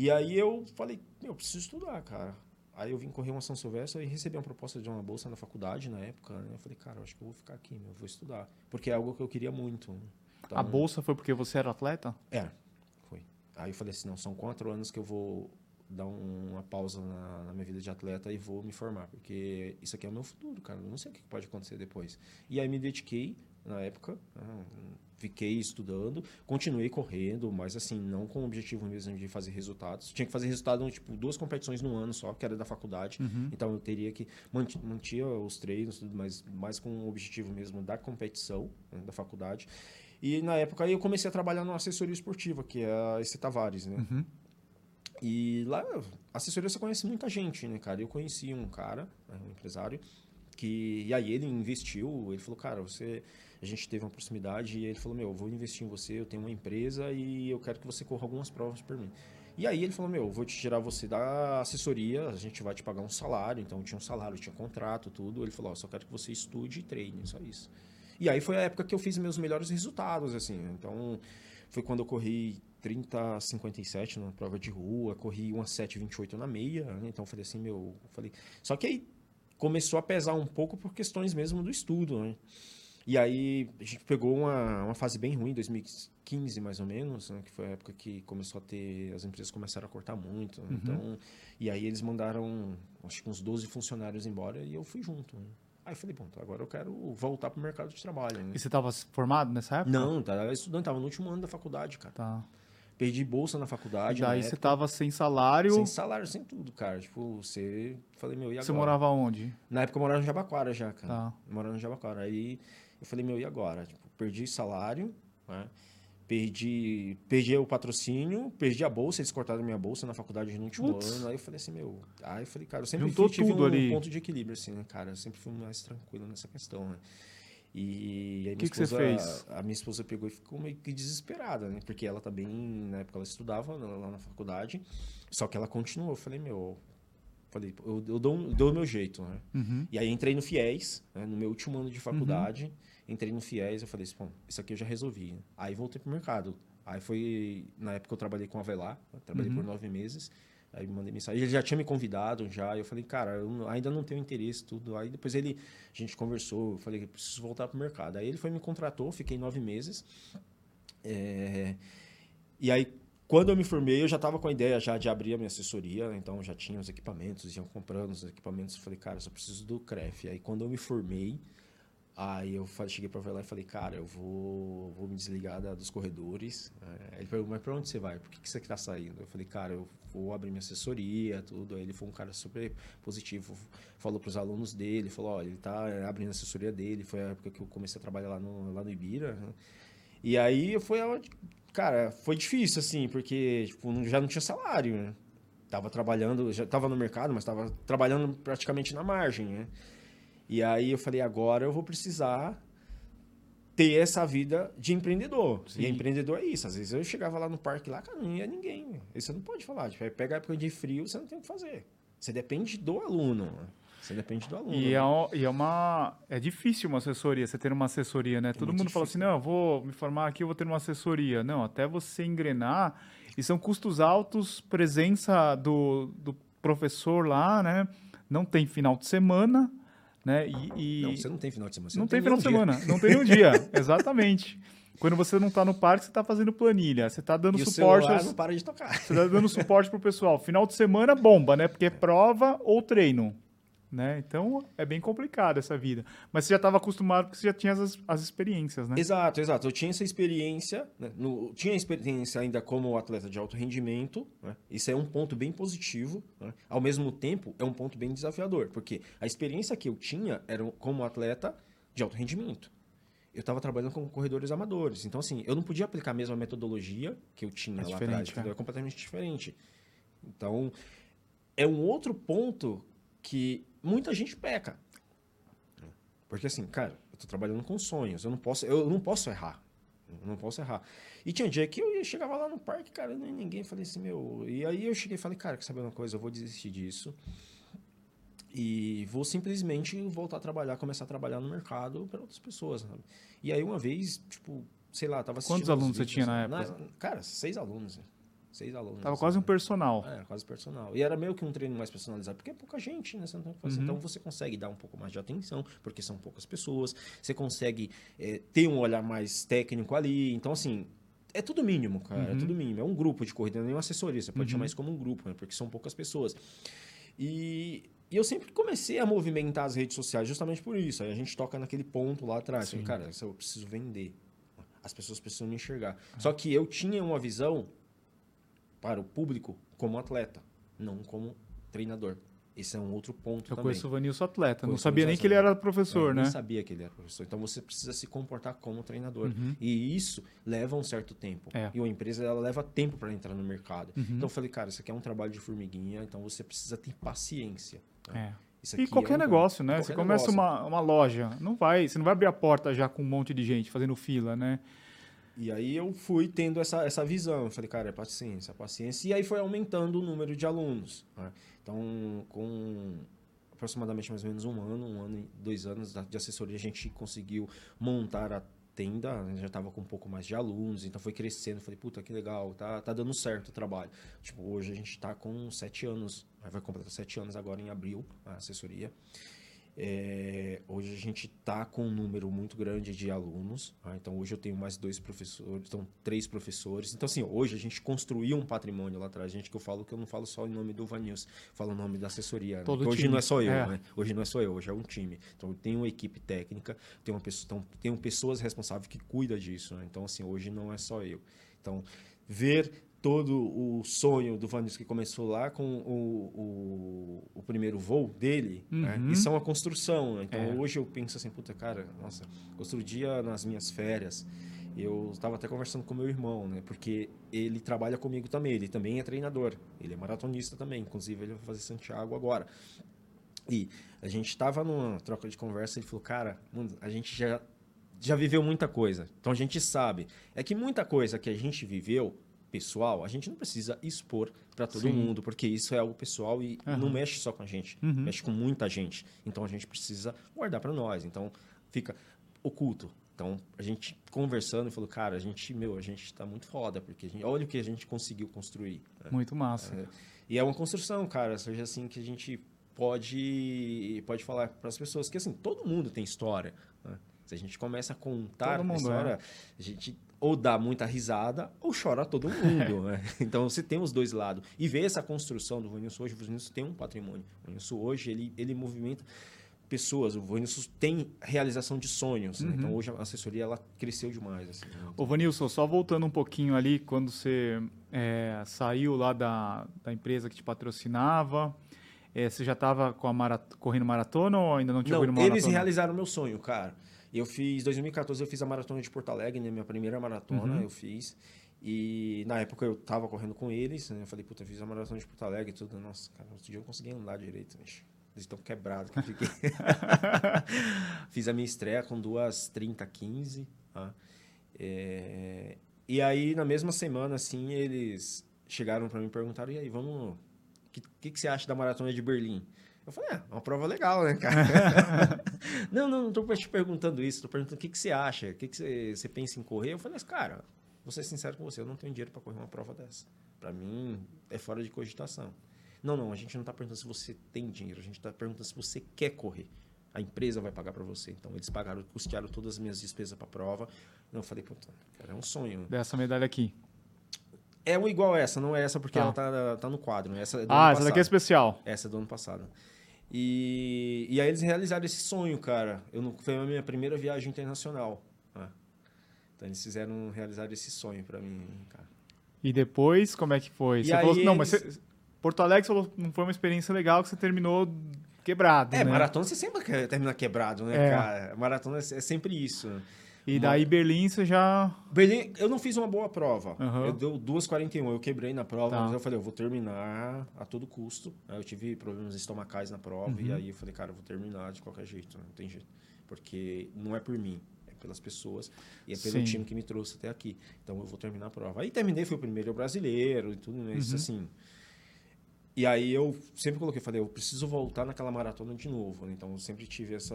B: E aí eu falei, eu preciso estudar, cara. Aí eu vim correr uma São Silvestre e recebi uma proposta de uma bolsa na faculdade na época. Né? Eu falei, cara, eu acho que eu vou ficar aqui, meu, eu vou estudar. Porque é algo que eu queria muito. Então,
A: A bolsa foi porque você era atleta?
B: É, foi. Aí eu falei assim, não, são quatro anos que eu vou dar um- uma pausa na, na minha vida de atleta e vou me formar, porque isso aqui é o meu futuro, cara. Eu não sei o que pode acontecer depois. E aí me dediquei na época, né, fiquei estudando, continuei correndo, mas assim, não com o objetivo mesmo de fazer resultados. Tinha que fazer resultado, tipo, duas competições no ano só, que era da faculdade.
A: Uhum.
B: Então eu teria que mantia os treinos, tudo, mas mais com o objetivo mesmo da competição né, da faculdade. E na época aí eu comecei a trabalhar numa assessoria esportiva, que é a EC Tavares, né?
A: Uhum.
B: E lá, assessoria você conhece muita gente, né, cara? Eu conheci um cara, né, um empresário, que e aí ele investiu, ele falou, cara, você a gente teve uma proximidade e ele falou, meu, eu vou investir em você, eu tenho uma empresa e eu quero que você corra algumas provas por mim. E aí ele falou, meu, eu vou te tirar você da assessoria, a gente vai te pagar um salário, então tinha um salário, tinha contrato, tudo. Ele falou, ó, só quero que você estude e treine, só isso. E aí foi a época que eu fiz meus melhores resultados, assim. Então, foi quando eu corri 30, 57 na prova de rua, corri uma 7, 28 na meia, né? Então, eu falei assim, meu, eu falei... Só que aí começou a pesar um pouco por questões mesmo do estudo, né? E aí a gente pegou uma, uma fase bem ruim, 2015 mais ou menos, né? que foi a época que começou a ter, as empresas começaram a cortar muito. né? Então, e aí eles mandaram, acho que uns 12 funcionários embora e eu fui junto. né? Aí eu falei, bom, então agora eu quero voltar pro mercado de trabalho. Né?
A: E você estava formado nessa época?
B: Não, tava estudando, tava no último ano da faculdade, cara.
A: Tá.
B: Perdi bolsa na faculdade.
A: E daí você
B: época,
A: tava sem salário.
B: sem salário, sem tudo, cara. Tipo, você. Falei, meu, e agora?
A: Você morava onde?
B: Na época eu morava no Jabaquara já, cara.
A: Tá.
B: Eu morava no Jabaquara. Aí eu falei, meu, e agora? Tipo, perdi salário, né? Perdi, perdi o patrocínio, perdi a bolsa, eles cortaram minha bolsa na faculdade no último
A: Putz.
B: ano. Aí eu falei assim, meu. Aí eu falei, cara, eu sempre fui, tive um
A: ali.
B: ponto de equilíbrio, assim, né, cara? Eu sempre fui mais tranquilo nessa questão, né? E aí minha
A: Que que você
B: esposa,
A: fez?
B: a minha esposa pegou e ficou meio que desesperada, né? Porque ela também, na época, ela estudava lá lá na faculdade, só que ela continuou. Eu falei, meu, falei, eu, eu dou, um- dou o meu jeito, né?
A: Uhum.
B: E aí entrei no FIES, né, no meu último ano de faculdade, entrei no FIES, eu falei assim, bom, isso aqui eu já resolvi. né? Aí voltei pro mercado. Aí foi, na época eu trabalhei com a Avelar, eu trabalhei por nove meses, aí me mandei mensagem, ele já tinha me convidado já, eu falei, cara, eu ainda não tenho interesse, tudo. Aí depois ele, a gente conversou, eu falei, preciso voltar pro mercado. Aí ele foi me contratou, fiquei nove meses, é, e aí, quando eu me formei, eu já estava com a ideia já de abrir a minha assessoria, então já tinha os equipamentos, iam comprando os equipamentos. Eu falei, cara, eu só preciso do CREF. Aí, quando eu me formei, aí eu cheguei para lá e falei, cara, eu vou, vou me desligar da- dos corredores. Aí ele perguntou, mas para onde você vai? Por que, que você está saindo? Eu falei, cara, eu vou abrir minha assessoria, tudo. Aí ele foi um cara super positivo, falou para os alunos dele, falou, olha, ele está abrindo a assessoria dele. Foi a época que eu comecei a trabalhar lá no, lá no Ibira, né? E aí foi aonde, cara, foi difícil assim, porque tipo, não- já não tinha salário, né? Tava trabalhando, já tava no mercado, mas tava trabalhando praticamente na margem, né? E aí eu falei, agora eu vou precisar ter essa vida de empreendedor.
A: Sim.
B: E empreendedor é isso. Às vezes eu chegava lá no parque lá, cara, não ia ninguém. você não pode falar. Tipo, aí pega a época de frio, você não tem o que fazer. Você depende do aluno. Né? Você depende do aluno.
A: E é, um- e é uma. É difícil uma assessoria, você ter uma assessoria, né? Todo
B: muito
A: mundo fala assim:
B: difícil.
A: não, eu vou me formar aqui, eu vou ter uma assessoria. Não, até você engrenar. E são custos altos, presença do, do professor lá, né? Não tem final de semana, né? E, e-
B: Não, você não tem final de semana. Você
A: não tem final de
B: dia.
A: semana, não tem um dia, (laughs) exatamente. Quando você não está no parque, você está fazendo planilha, você está dando
B: E o
A: suporte. aos-
B: não para de tocar.
A: Você está dando suporte pro pessoal. Final de semana, bomba, né? Porque é prova ou treino. Né? Então é bem complicado essa vida. Mas você já estava acostumado porque você já tinha as, as experiências, né?
B: Exato, exato. Eu tinha essa experiência, né? no, tinha experiência ainda como atleta de alto rendimento. Né? Isso é um ponto bem positivo. Né? Ao mesmo tempo, é um ponto bem desafiador, porque a experiência que eu tinha era como atleta de alto rendimento. eu estava trabalhando com corredores amadores. Então, assim, eu não podia aplicar a mesma metodologia que eu tinha
A: É
B: lá atrás.
A: diferente,
B: entendeu?
A: é.
B: É completamente diferente. Então, é um outro ponto que muita gente peca. Porque assim, cara, eu tô trabalhando com sonhos, eu não posso, eu não posso errar. Eu não posso errar. E tinha um dia que eu ia- chegava lá no parque, cara, nem ninguém falei assim, meu. E aí eu cheguei e falei, cara, quer saber uma coisa? Eu vou desistir disso. E vou simplesmente voltar a trabalhar, começar a trabalhar no mercado para outras pessoas. Sabe? E aí uma vez, tipo, sei lá, tava assistindo.
A: Quantos alunos você tinha na época?
B: cara, seis alunos. Né? Seis alunos.
A: Tava quase um
B: né?
A: personal.
B: É, quase personal. E era meio que um treino mais personalizado, porque é pouca gente, né? Você não tem o que fazer.
A: Uhum.
B: Então você consegue dar um pouco mais de atenção, porque são poucas pessoas. Você consegue é, ter um olhar mais técnico ali. Então, assim, é tudo mínimo, cara. É
A: Uhum.
B: tudo mínimo. É um grupo de corrida, não é uma assessoria. Você pode
A: Uhum.
B: chamar isso como um grupo, né? Porque são poucas pessoas. E, e eu sempre comecei a movimentar as redes sociais justamente por isso. Aí a gente toca naquele ponto lá atrás.
A: Sim.
B: Cara, eu preciso vender. As pessoas precisam me enxergar. Só que eu tinha uma visão para o público como atleta, não como treinador. Esse é um outro ponto
A: Eu
B: também.
A: conheço o Vanilson atleta. não
B: Conheço o
A: sabia nem que ele era professor,
B: Eu
A: né?
B: nem sabia que ele era professor. Então você precisa se comportar como treinador.
A: Uhum.
B: E isso leva um certo tempo.
A: É.
B: E uma empresa ela leva tempo para entrar no mercado.
A: Uhum.
B: Então eu falei, cara, isso aqui é um trabalho de formiguinha, então você precisa ter paciência. né?
A: É. E
B: aqui
A: qualquer
B: é um-
A: negócio, né?
B: qualquer
A: Você começa
B: negócio.
A: uma, uma loja, não vai, você não vai abrir a porta já com um monte de gente fazendo fila, né?
B: E aí eu fui tendo essa, essa visão. Eu falei, cara, é paciência, paciência. E aí foi aumentando o número de alunos. né? Então, com aproximadamente mais ou menos um ano, um ano e dois anos de assessoria, a gente conseguiu montar a tenda, né? já estava com um pouco mais de alunos, então foi crescendo. Falei, puta, que legal, tá, tá dando certo o trabalho. Tipo, hoje a gente está com sete anos, vai completar sete anos agora em abril, a assessoria. É, hoje a gente está com um número muito grande de alunos. tá? Então hoje eu tenho mais dois professores, então três professores. Então assim, hoje a gente construiu um patrimônio lá atrás. Gente que eu falo que eu não falo só em nome do Vanils, falo em nome da assessoria. né? Hoje não é só eu,
A: É.
B: né? Hoje não é só eu, hoje é um time. Então eu tenho uma equipe técnica, tenho uma pessoa, então, tenho pessoas responsáveis que cuidam disso. né? Então assim, hoje não é só eu. Então ver todo o sonho do Vanils que começou lá com o, o, o primeiro voo dele, né?
A: Uhum.
B: isso é uma construção. né? Então
A: É.
B: hoje eu penso assim, puta cara, nossa, outro dia nas minhas férias, eu estava até conversando com meu irmão, né? Porque ele trabalha comigo também, ele também é treinador, ele é maratonista também, inclusive ele vai fazer Santiago agora. E a gente estava numa troca de conversa, ele falou, cara, a gente já já viveu muita coisa. Então a gente sabe. É que muita coisa que a gente viveu, pessoal, a gente não precisa expor para todo
A: Sim.
B: mundo, porque isso é algo pessoal e
A: Aham.
B: não mexe só com a gente,
A: Uhum.
B: mexe com muita gente. Então a gente precisa guardar para nós. Então fica oculto. Então a gente conversando e falou, cara, a gente, meu, a gente tá muito foda, porque a gente, olha o que a gente conseguiu construir. né?
A: Muito massa.
B: É, e é uma construção, cara, seja assim que a gente pode pode falar para as pessoas que assim todo mundo tem história. né? Se a gente começa a contar a
A: mundo, é.
B: história, a gente ou dá muita risada ou chora todo mundo. (laughs) né? Então você tem os dois lados e ver essa construção do Vanilson hoje, o Vanilson tem um patrimônio. O Vanilson hoje ele ele movimenta pessoas. O Vanilson tem realização de sonhos. né?
A: Uhum.
B: Então hoje a assessoria ela cresceu demais. Assim, né?
A: Ô, Vanilson, só voltando um pouquinho ali, quando você é, saiu lá da, da empresa que te patrocinava, é, você já estava marat correndo maratona ou ainda não tinha
B: Não,
A: corrido
B: eles
A: maratona?
B: realizaram meu sonho, cara. Eu fiz, 2014 eu fiz a maratona de Porto Alegre, né? Minha primeira maratona
A: Uhum.
B: eu fiz. E na época eu tava correndo com eles, né? Eu falei, puta, eu fiz a maratona de Porto Alegre e tudo. Nossa, cara, outro dia eu consegui andar direito, bicho. Eles estão quebrados que eu fiquei. (laughs) fiz a minha estreia com duas 30, 15. Tá? É, E aí, na mesma semana, assim, eles chegaram para mim e perguntaram, e aí, vamos... O que, que, que você acha da maratona de Berlim? Eu falei, é, uma prova legal, né, cara? (laughs) não, não, não tô te perguntando isso, tô perguntando o que, que você acha, o que, que você, você pensa em correr. Eu falei, mas, cara, vou ser sincero com você, eu não tenho dinheiro para correr uma prova dessa. Para mim, é fora de cogitação. Não, não, a gente não tá perguntando se você tem dinheiro, a gente tá perguntando se você quer correr. A empresa vai pagar para você. Então, eles pagaram, custearam todas as minhas despesas para prova. Eu falei, puta, cara, é um sonho.
A: Dessa medalha aqui.
B: É igual essa, não é essa porque
A: Tá.
B: ela tá, tá no quadro. né? Essa é do
A: Ah,
B: ano
A: essa daqui é
B: passado.
A: especial.
B: Essa é do ano passado. E, e aí eles realizaram esse sonho, cara. Eu não, foi a minha primeira viagem internacional. né? Então eles fizeram realizar esse sonho pra mim, cara.
A: E depois, como é que foi?
B: E
A: você falou assim, não, mas
B: eles-
A: você- Porto Alegre falou, não foi uma experiência legal que você terminou quebrado,
B: É,
A: né?
B: maratona você sempre quer terminar quebrado, né,
A: É.
B: cara? Maratona é é sempre isso.
A: E daí Berlim você já.
B: Berlim, eu não fiz uma boa prova.
A: Aham.
B: Eu deu 2,41. Eu quebrei na prova,
A: Tá.
B: mas eu falei, eu vou terminar a todo custo. Aí eu tive problemas estomacais na prova,
A: Uhum.
B: e aí eu falei, cara, eu vou terminar de qualquer jeito, não tem jeito. Porque não é por mim, é pelas pessoas e é pelo
A: Sim.
B: time que me trouxe até aqui. Então eu vou terminar a prova. Aí terminei, fui o primeiro brasileiro e tudo, mas
A: Uhum.
B: assim. E aí eu sempre coloquei, falei, eu preciso voltar naquela maratona de novo. né? Então eu sempre tive essa,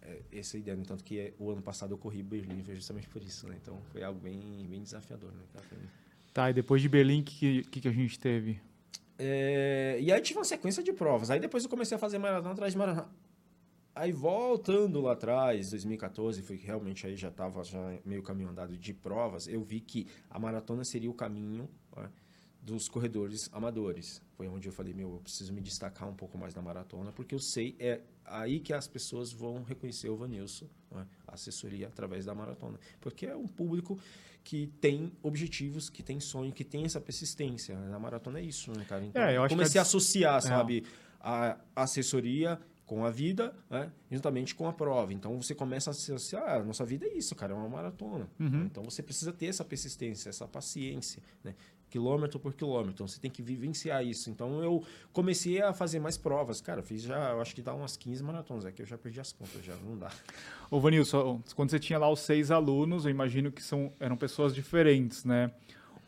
B: eh, essa ideia. No tanto que eh, o ano passado eu corri Berlim foi justamente por isso, né? Então foi algo bem, bem desafiador, né?
A: Tá, e depois de Berlim, o que, que, que a gente teve?
B: É, e aí tive uma sequência de provas. Aí depois eu comecei a fazer maratona atrás de maratona. Aí voltando lá atrás, 2014, foi que realmente aí já estava já meio caminho andado de provas, eu vi que a maratona seria o caminho né, dos corredores amadores. Foi onde eu falei, meu, eu preciso me destacar um pouco mais na maratona, porque eu sei, é aí que as pessoas vão reconhecer o Vanilson, né, a assessoria através da maratona. Porque é um público que tem objetivos, que tem sonho, que tem essa persistência. Na maratona é isso, né, cara? Então,
A: É, eu acho que
B: comecei
A: a
B: a associar,
A: É.
B: sabe, a assessoria com a vida, né, juntamente com a prova. Então você começa a associar, ah, nossa vida é isso, cara, é uma maratona.
A: Uhum.
B: Então você precisa ter essa persistência, essa paciência, né? Quilômetro por quilômetro. Então você tem que vivenciar isso. Então eu comecei a fazer mais provas. Cara, fiz já, eu acho que dá umas 15 maratonas. Aqui eu já perdi as contas, já não dá. (laughs)
A: Ô, Vanilson, quando você tinha lá os seis alunos, eu imagino que são, eram pessoas diferentes, né?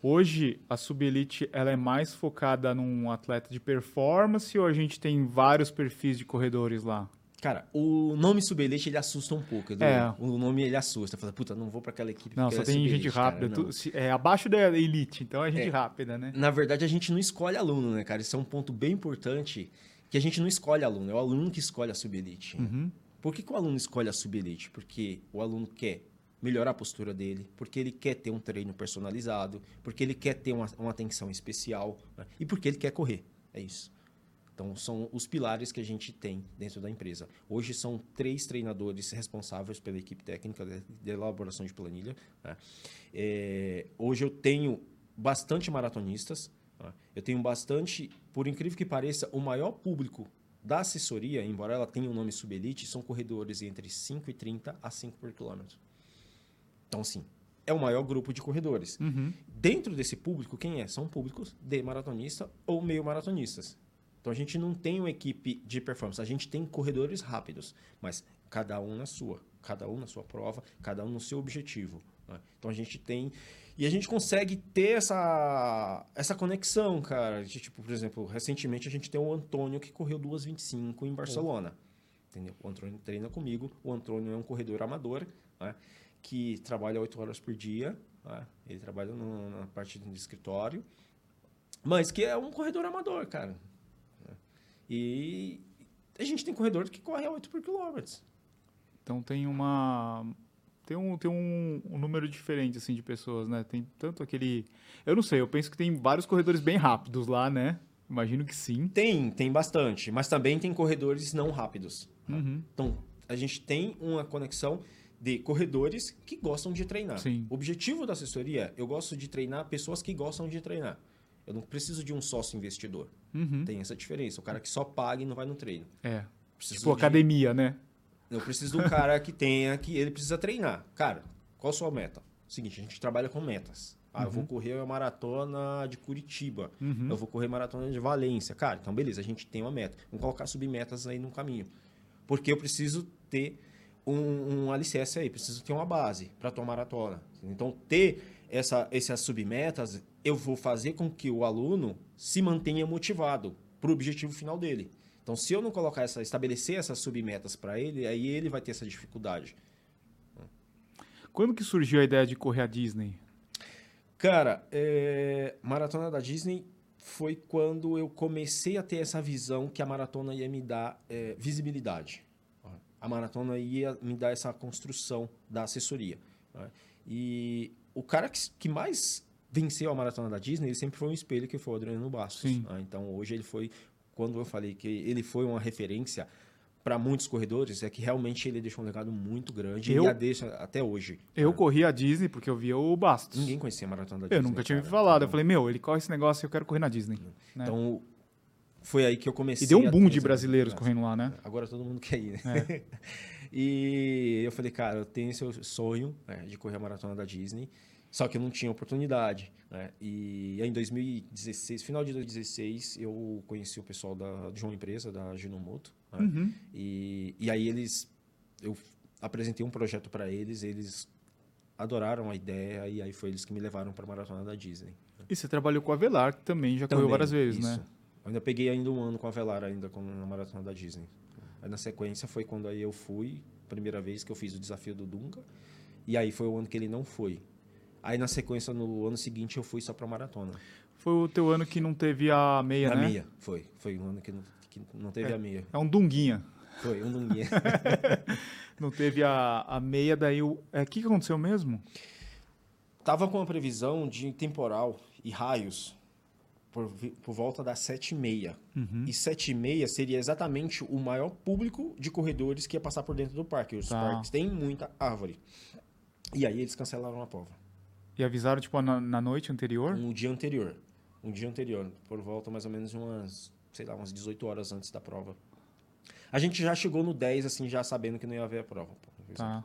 A: Hoje, a Subelite, ela é mais focada num atleta de performance ou a gente tem vários perfis de corredores lá?
B: Cara, o nome Subelite, ele assusta um pouco. Edu.
A: É.
B: O nome, ele assusta. Fala, puta, não vou pra aquela equipe
A: Não, só
B: é
A: tem
B: Subelite,
A: gente rápida. tu- se- é abaixo da elite, então é gente
B: É.
A: rápida, né?
B: Na verdade, a gente não escolhe aluno, né, cara? Isso é um ponto bem importante, que a gente não escolhe aluno, é o aluno que escolhe a subelite. né?
A: Uhum.
B: Por que, que o aluno escolhe a subelite? Porque o aluno quer melhorar a postura dele, porque ele quer ter um treino personalizado, porque ele quer ter uma, uma atenção especial né? e porque ele quer correr. É isso. Então, são os pilares que a gente tem dentro da empresa. Hoje são três treinadores responsáveis pela equipe técnica de, elaboração de planilha. né? É, hoje eu tenho bastante maratonistas. né? Eu tenho bastante, por incrível que pareça, o maior público da assessoria, embora ela tenha o nome Subelite, são corredores entre 5 e 30 a 5 por quilômetro. Então, sim, é o maior grupo de corredores.
A: Uhum.
B: Dentro desse público, quem é? São públicos de maratonista ou meio maratonistas. Então a gente não tem uma equipe de performance, a gente tem corredores rápidos, mas cada um na sua, cada um na sua prova, cada um no seu objetivo. né? Então a gente tem e a gente consegue ter essa essa conexão, cara. De, tipo, por exemplo, recentemente a gente tem o Antônio que correu 2:25 em Barcelona. Entendeu? O Antônio treina comigo. O Antônio é um corredor amador, né? que trabalha 8 horas por dia. né? Ele trabalha no- na parte do escritório. Mas que é um corredor amador, cara. Né? E a gente tem corredor que corre a 8 por quilômetro.
A: Então tem uma. Tem, um, tem um, um número diferente, assim, de pessoas, né? Tem tanto aquele. Eu não sei, eu penso que tem vários corredores bem rápidos lá, né? Imagino que sim.
B: Tem, tem bastante. Mas também tem corredores não rápidos.
A: Uhum.
B: Então, a gente tem uma conexão de corredores que gostam de treinar.
A: Sim.
B: O objetivo da assessoria, eu gosto de treinar pessoas que gostam de treinar. Eu não preciso de um sócio investidor.
A: Uhum.
B: Tem essa diferença. O cara que só paga e não vai no treino.
A: É.
B: Preciso
A: Tipo
B: de-
A: academia, né?
B: Eu preciso de um cara que tenha, que ele precisa treinar. Cara, qual a sua meta? Seguinte, a gente trabalha com metas. Ah, eu vou correr a maratona de Curitiba.
A: Uhum.
B: Eu vou correr maratona de Valência. Cara, então beleza, a gente tem uma meta. Vamos colocar submetas aí no caminho. Porque eu preciso ter um, um alicerce aí, preciso ter uma base para tua maratona. Então, ter essa, essas submetas, eu vou fazer com que o aluno se mantenha motivado para o objetivo final dele. Então, se eu não colocar essa, estabelecer essas submetas para ele, aí ele vai ter essa dificuldade.
A: Quando que surgiu a ideia de correr a Disney?
B: Cara, é, maratona da Disney foi quando eu comecei a ter essa visão que a maratona ia me dar é, visibilidade. A maratona ia me dar essa construção da assessoria. né? E o cara que, que mais venceu a maratona da Disney, ele sempre foi um espelho que foi o Adriano Bastos. Né? Então hoje ele foi, quando eu falei que ele foi uma referência para muitos corredores, é que realmente ele deixou um legado muito grande
A: Eu-
B: e a deixa até hoje.
A: Eu
B: né?
A: corri a Disney porque eu via o Bastos.
B: Ninguém conhecia a maratona da
A: Eu
B: Disney.
A: nunca tinha
B: cara.
A: falado. Eu
B: Então,
A: falei, meu, ele corre esse negócio e eu quero correr na Disney. né?
B: Então, foi aí que eu comecei.
A: e deu um boom de brasileiros correndo lá, né?
B: Agora todo mundo quer ir, né?
A: É. (laughs)
B: E eu falei, cara, eu tenho esse sonho né, de correr a maratona da Disney, só que eu não tinha oportunidade. Né? E aí, em 2016, final de 2016, eu conheci o pessoal da, de uma empresa, da Ginomoto. Né?
A: Uhum.
B: E, e aí eles, eu apresentei um projeto para eles, eles adoraram a ideia e aí foi eles que me levaram para a maratona da Disney.
A: E você trabalhou com a Velar, que também já correu várias vezes,
B: isso.
A: né?
B: Eu ainda peguei ainda um ano com a Velar ainda com, na maratona da Disney. Aí na sequência foi quando aí eu fui, primeira vez que eu fiz o desafio do Dunga, e aí foi o ano que ele não foi. Aí na sequência no ano seguinte eu fui só para maratona.
A: Foi o teu ano que não teve a meia,
B: a
A: né?
B: meia, foi. Foi um ano que não, que não teve a meia.
A: É um dunguinha.
B: Foi um Dunguinha. (laughs)
A: Não teve a, a meia, daí o. É, o que, que aconteceu mesmo?
B: Tava com a previsão de temporal e raios por, por volta das 7h30.
A: Uhum.
B: E 7h30 seria exatamente o maior público de corredores que ia passar por dentro do parque. Os
A: Tá.
B: parques têm muita árvore. E aí eles cancelaram a prova.
A: E avisaram, tipo, na, na noite anterior?
B: Um dia anterior. Um dia anterior. Por volta mais ou menos umas, sei lá, umas 18 horas antes da prova. A gente já chegou no 10, assim, já sabendo que não ia haver a prova. pô.
A: Tá.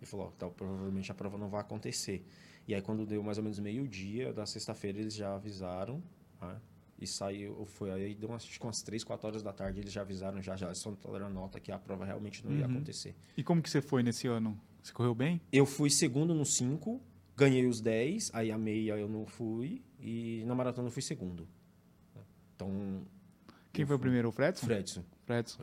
B: Ele falou, ó, então, provavelmente a prova não vai acontecer. E aí, quando deu mais ou menos meio-dia da sexta-feira, eles já avisaram, né? E saiu, foi aí, deu umas, que umas 3, 4 horas da tarde, eles já avisaram, já, já estão tolerando nota que a prova realmente não ia
A: Uhum.
B: acontecer.
A: E como que você foi nesse ano? Você correu bem?
B: Eu fui segundo no 5, ganhei os 10, aí a meia eu não fui, e na maratona eu fui segundo. Então,
A: Quem
B: Eu
A: foi o
B: fui.
A: primeiro? O Fredson?
B: Fredson.
A: Fredson.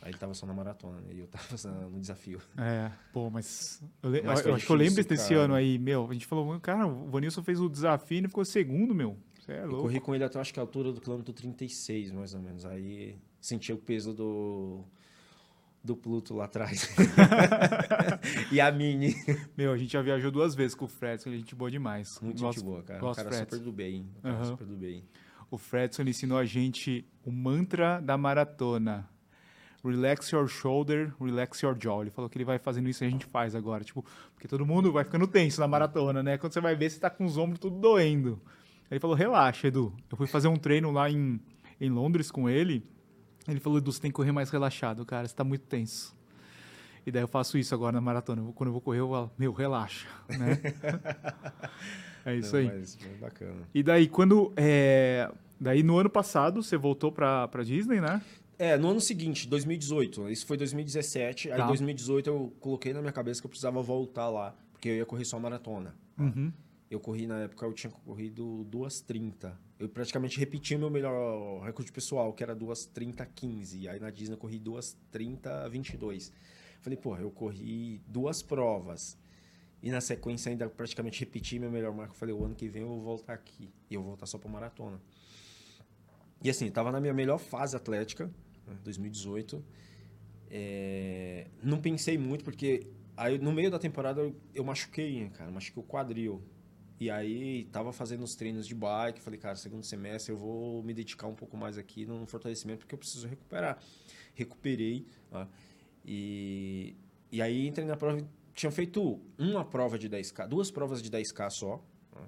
B: Aí ele tava só na maratona, né? E eu tava no desafio.
A: É, pô, mas. Eu, le-
B: Mas
A: eu- eu acho que eu lembro
B: difícil,
A: desse
B: cara.
A: ano aí, meu. A gente falou, cara, o Vanilson fez o desafio e ficou segundo, meu. Você é
B: Eu
A: louco.
B: corri com ele até acho que a altura do quilômetro 36, mais ou menos. Aí senti o peso do, do Pluto lá atrás. (laughs) (laughs) e a Mini.
A: Meu, a gente já viajou duas vezes com o Fredson, ele é gente boa demais.
B: Muito
A: Gosto-
B: gente boa, cara.
A: Gosto
B: cara
A: Fredson.
B: super do bem. Um cara
A: Aham.
B: super do bem.
A: O Fredson ensinou a gente o mantra da maratona. Relax your shoulder, relax your jaw. Ele falou que ele vai fazendo isso e a gente faz agora. Tipo, porque todo mundo vai ficando tenso na maratona, né? Quando você vai ver, você tá com os ombros tudo doendo. Ele falou, relaxa, Edu. Eu fui fazer um treino lá em, em Londres com ele. Ele falou, Edu, você tem que correr mais relaxado, cara. Você tá muito tenso. E daí eu faço isso agora na maratona. Quando eu vou correr, eu falo, meu, relaxa, né? (laughs) é isso
B: Não,
A: aí.
B: Mas bem bacana.
A: E daí, quando. é, Daí, no ano passado, você voltou pra, pra Disney, né?
B: É, no ano seguinte, 2018. Isso foi 2017. Aí,
A: Tá.
B: 2018, eu coloquei na minha cabeça que eu precisava voltar lá. Porque eu ia correr só maratona.
A: Uhum.
B: Eu corri na época, eu tinha corrido 2,30. Eu praticamente repeti o meu melhor recorde pessoal, que era 2,30,15. Aí na Disney eu corri 2,30,22. Falei, pô, eu corri duas provas. E na sequência ainda praticamente repeti meu melhor marco. Falei, o ano que vem eu vou voltar aqui. E eu vou voltar só pra maratona. E assim, tava na minha melhor fase atlética, né, 2018. É, Não pensei muito, porque aí no meio da temporada eu, eu machuquei, né, cara. Machuquei o quadril. E aí tava fazendo os treinos de bike. Falei, cara, segundo semestre eu vou me dedicar um pouco mais aqui no fortalecimento, porque eu preciso recuperar. Recuperei. ó, e, e aí entrei na prova. Tinha feito uma prova de 10K, duas provas de 10K só. ó.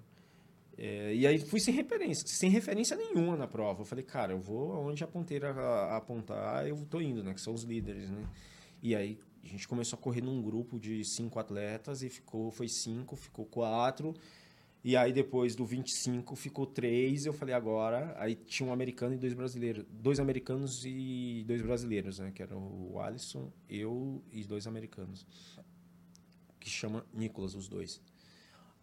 B: É, e aí fui sem referência, sem referência nenhuma na prova. Eu falei, cara, eu vou aonde a ponteira apontar, eu tô indo, né? Que são os líderes, né? E aí a gente começou a correr num grupo de cinco atletas e ficou, foi cinco, ficou quatro. E aí depois do 25 ficou três. Eu falei, agora. Aí tinha um americano e dois brasileiros. Dois americanos e dois brasileiros, né? Que eram o Alisson, eu e dois americanos. Que chama Nicolas, os dois.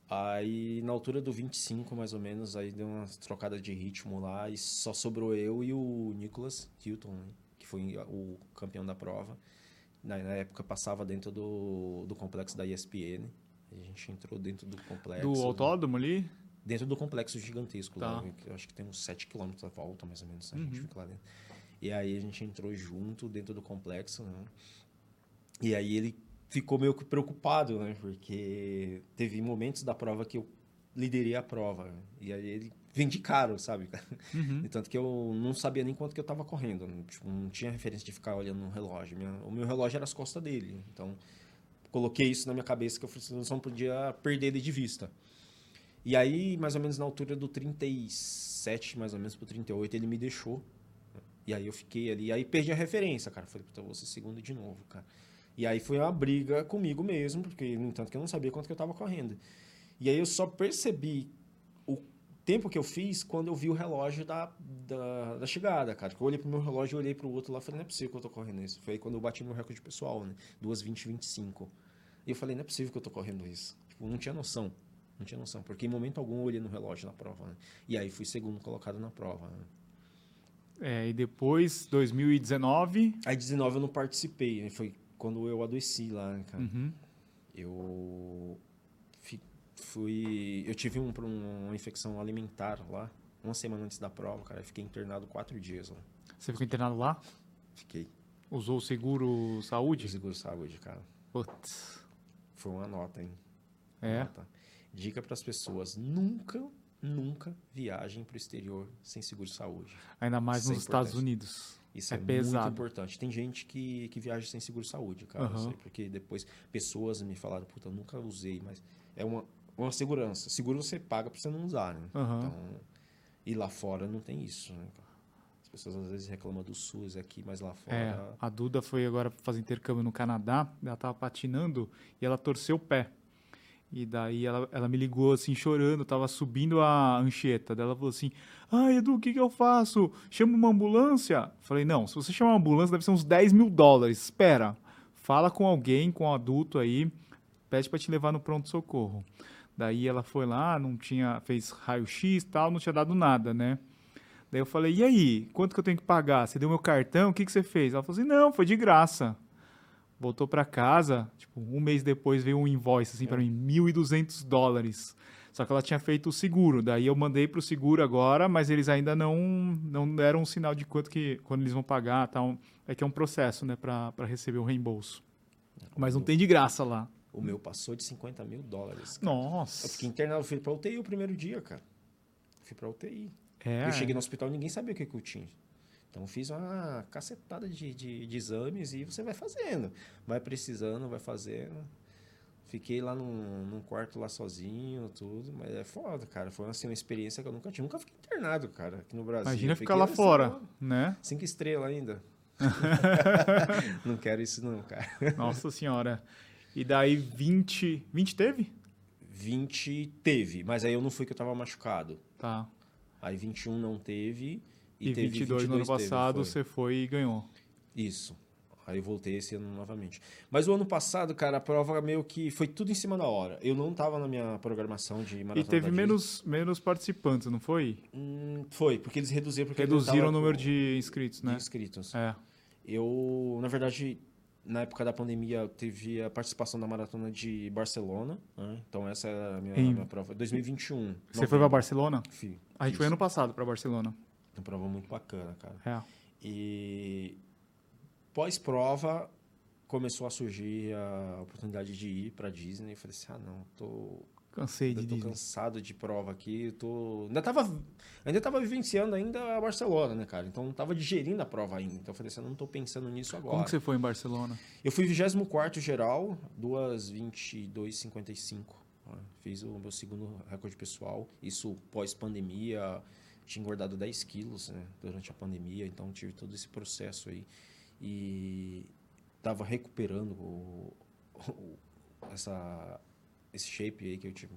B: Aí, na altura do 25, mais ou menos, aí deu uma trocada de ritmo lá e só sobrou eu e o Nicholas Hilton, né, que foi o campeão da prova. Na, na época passava dentro do, do complexo da ESPN. A gente entrou dentro do complexo.
A: Do autódromo ali?
B: Dentro do complexo gigantesco
A: Tá.
B: lá, eu acho que tem uns 7 km à volta, mais ou menos, a
A: Uhum.
B: gente fica lá dentro. E aí a gente entrou junto dentro do complexo, né? E aí ele ficou meio que preocupado, né? Porque teve momentos da prova que eu liderei a prova. né? E aí ele vem de caro, sabe? (laughs)
A: Uhum.
B: E Tanto que eu não sabia nem quanto que eu tava correndo. né? Tipo, não tinha referência de ficar olhando no relógio. Minha- o meu relógio era as costas dele. Então, coloquei isso na minha cabeça que eu assim, não podia perder ele de vista. E aí, mais ou menos na altura do 37, mais ou menos pro 38, ele me deixou. E aí eu fiquei ali. Aí perdi a referência, cara. Falei, puta, eu vou ser segundo de novo, cara. E aí foi uma briga comigo mesmo, porque, no entanto, que eu não sabia quanto que eu estava correndo. E aí eu só percebi tempo que eu fiz quando eu vi o relógio da, da, da chegada, cara. Eu olhei pro meu relógio, eu olhei pro outro lá e falei, não é possível que eu tô correndo isso. Foi quando eu bati meu recorde pessoal, né? 2,20, 25. E eu falei, não é possível que eu tô correndo isso. Tipo, não tinha noção. Não tinha noção. Porque em momento algum eu olhei no relógio na prova, né? E aí fui segundo colocado na prova, né?
A: É, e depois, 2019...
B: Aí 19 eu não participei, né? Foi quando eu adoeci lá, né, cara.
A: Uhum.
B: Eu fui. Eu tive um, uma infecção alimentar lá, uma semana antes da prova, cara. Eu fiquei internado quatro dias lá.
A: Você ficou internado lá?
B: Fiquei.
A: Usou o seguro saúde?
B: O seguro saúde, cara.
A: Putz.
B: Foi uma nota, hein?
A: É.
B: Nota. Dica para as pessoas: nunca, nunca viajem para o exterior sem seguro saúde.
A: Ainda mais
B: Isso é
A: nos Estados
B: importante.
A: Unidos.
B: Isso
A: É
B: é,
A: pesado.
B: muito importante. Tem gente que, que viaja sem seguro saúde, cara. Eu
A: Aham.
B: sei, porque depois pessoas me falaram, puta, eu nunca usei, mas é uma, uma segurança. Seguro você paga pra você não usar, né?
A: Aham.
B: Então, e lá fora não tem isso, né? As pessoas às vezes reclamam do SUS aqui, mas lá fora.
A: É, a Duda foi agora fazer intercâmbio no Canadá, ela tava patinando e ela torceu o pé. E daí ela, ela me ligou assim, chorando, tava subindo a anchieta. Daí ela falou assim: Ai, Edu, o que, que eu faço? Chama uma ambulância? Falei: Não, se você chamar uma ambulância, deve ser uns 10 mil dólares. Espera, fala com alguém, com um adulto aí, pede pra te levar no pronto-socorro. Daí ela foi lá, não tinha, fez raio-x e tal, não tinha dado nada, né? Daí eu falei, e aí, quanto que eu tenho que pagar? Você deu meu cartão? O que, que você fez? Ela falou assim, não, foi de graça. Voltou pra casa, tipo, um mês depois veio um invoice, assim, pra mim, 1.200 dólares. Só que ela tinha feito o seguro. Daí eu mandei pro seguro agora, mas eles ainda não, não deram um sinal de quanto que, quando eles vão pagar, tal. É que é um processo, né, pra receber o reembolso. Mas não tem de graça lá.
B: O meu passou de 50 mil dólares. cara.
A: Nossa.
B: Eu fiquei internado, eu fui pra UTI o primeiro dia, cara. Fui pra UTI.
A: É,
B: Eu cheguei no hospital e ninguém sabia o que, que eu tinha. Então fiz uma cacetada de, de, de exames e você vai fazendo. Vai precisando, vai fazendo. Fiquei lá num, num quarto lá sozinho, tudo. Mas é foda, cara. Foi assim, uma experiência que eu nunca tive. Nunca fiquei internado, cara, aqui no Brasil.
A: imagina ficar lá
B: assim,
A: fora, né?
B: Cinco estrelas ainda. (laughs) não quero isso não, cara.
A: Nossa senhora. E daí 20... 20 teve?
B: 20 teve, mas aí eu não fui que eu tava machucado.
A: Tá.
B: Aí 21 não teve.
A: E,
B: E, teve
A: 22 no ano
B: teve,
A: passado
B: foi.
A: você foi e ganhou.
B: Isso. Aí eu voltei esse ano novamente. Mas o ano passado, cara, a prova meio que foi tudo em cima da hora. Eu não tava na minha programação de maratona
A: E teve menos, menos participantes, não foi?
B: Hum, foi, porque eles reduziram porque
A: Reduziram o número
B: com-
A: de inscritos,
B: de
A: né?
B: inscritos.
A: É.
B: Eu, na verdade, na época da pandemia, teve a participação da maratona de Barcelona. né? Então essa era a minha,
A: Em-
B: minha prova. 2021.
A: Você foi pra Barcelona?
B: Fui.
A: A gente foi ano passado pra Barcelona.
B: Uma prova muito bacana, cara.
A: É.
B: E pós-prova começou a surgir a oportunidade de ir para Disney. Eu falei assim: "Ah, não, tô
A: Cansei de
B: ainda tô
A: Disney.
B: cansado de prova aqui, eu tô ainda tava ainda tava vivenciando ainda a Barcelona, né, cara? Então não tava digerindo a prova ainda. Então eu falei assim: "Eu não tô pensando nisso agora".
A: Como que você foi em Barcelona?
B: Eu fui 24 geral, 2:22:55. ó. Fiz o meu segundo recorde pessoal, isso pós-pandemia. Tinha engordado 10 quilos né, durante a pandemia, então tive todo esse processo aí. E tava recuperando o- essa, esse shape aí que eu tinha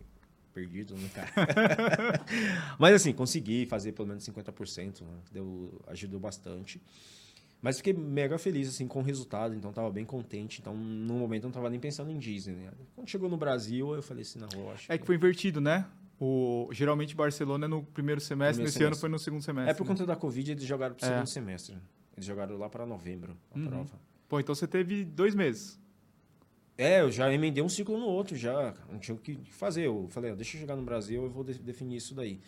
B: perdido, né, cara? (laughs) Mas assim, consegui fazer pelo menos 50%, né? Deu, ajudou bastante. Mas fiquei mega feliz assim com o resultado, então tava bem contente. Então, no momento eu não tava nem pensando em Disney, né? Quando chegou no Brasil, eu falei assim, não, eu acho
A: É que foi invertido, né? O, geralmente Barcelona é no primeiro semestre,
B: Primeiro
A: nesse
B: semestre.
A: ano foi no segundo semestre.
B: É por
A: né?
B: conta da Covid, eles jogaram pro
A: É.
B: segundo semestre. Eles jogaram lá para novembro, a
A: Uhum.
B: prova.
A: Pô, então você teve dois meses.
B: É, eu já emendei um ciclo no outro, já. Não tinha o que fazer. Eu falei, ó, deixa eu chegar no Brasil, eu vou de- definir isso daí.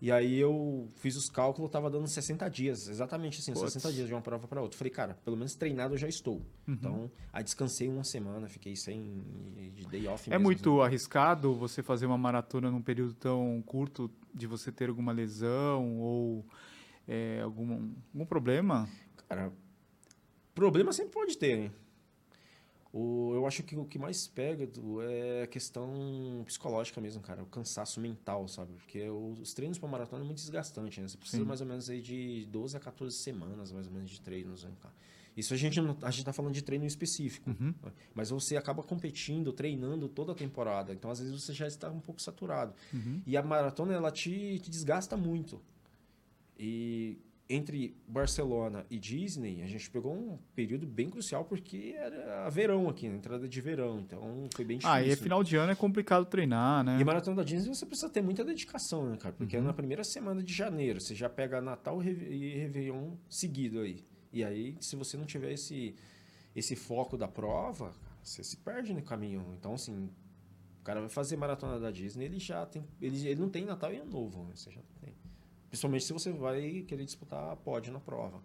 B: E aí eu fiz os cálculos, tava dando 60 dias, exatamente assim,
A: Putz.
B: 60 dias de uma prova para outra. Falei, cara, pelo menos treinado eu já estou.
A: Uhum.
B: Então, aí descansei uma semana, fiquei sem de day off
A: É
B: mesmo,
A: muito arriscado você fazer uma maratona num período tão curto de você ter alguma lesão ou é, algum, algum problema?
B: Cara, problema sempre pode ter, né? O, eu acho que o que mais pega Edu, é a questão psicológica mesmo, cara. O cansaço mental, sabe? Porque os treinos para maratona é muito desgastante, né? Você precisa
A: Sim.
B: mais ou menos aí de 12 a 14 semanas, mais ou menos, de treinos, né, cara? Isso a gente não, a gente está falando de treino específico,
A: Uhum.
B: né? mas você acaba competindo, treinando toda a temporada. Então, às vezes você já está um pouco saturado.
A: Uhum.
B: E a maratona ela te, te desgasta muito. E entre Barcelona e Disney, a gente pegou um período bem crucial porque era verão aqui, a entrada de verão. Então foi bem difícil.
A: Ah, e é final de ano é complicado treinar, né?
B: E a maratona da Disney você precisa ter muita dedicação, né, cara? Porque
A: Uhum.
B: é na primeira semana de janeiro, você já pega Natal e Réveillon seguido aí. E aí, se você não tiver esse, esse foco da prova, você se perde no caminho. Então, assim, o cara vai fazer maratona da Disney, ele já tem. Ele, ele não tem Natal e Ano Novo, né? Você já tem. Principalmente se você vai querer disputar pódio na prova.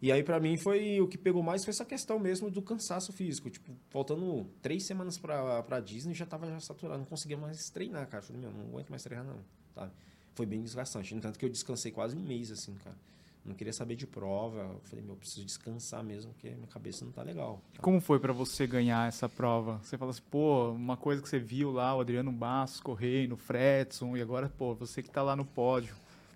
B: E aí, pra mim, foi o que pegou mais foi essa questão mesmo do cansaço físico. Tipo, faltando três semanas pra, pra Disney, já tava já saturado, não conseguia mais treinar, cara. Falei, meu, não aguento mais treinar, não. Sabe? Foi bem desgastante. No entanto que eu descansei quase um mês, assim, cara. Não queria saber de prova. Eu falei, meu, eu preciso descansar mesmo, porque minha cabeça não tá legal.
A: Como foi pra você ganhar essa prova? Você fala assim, pô, uma coisa que você viu lá, o Adriano Bastos correndo, o Fredson, e agora, pô, você que tá lá no pódio.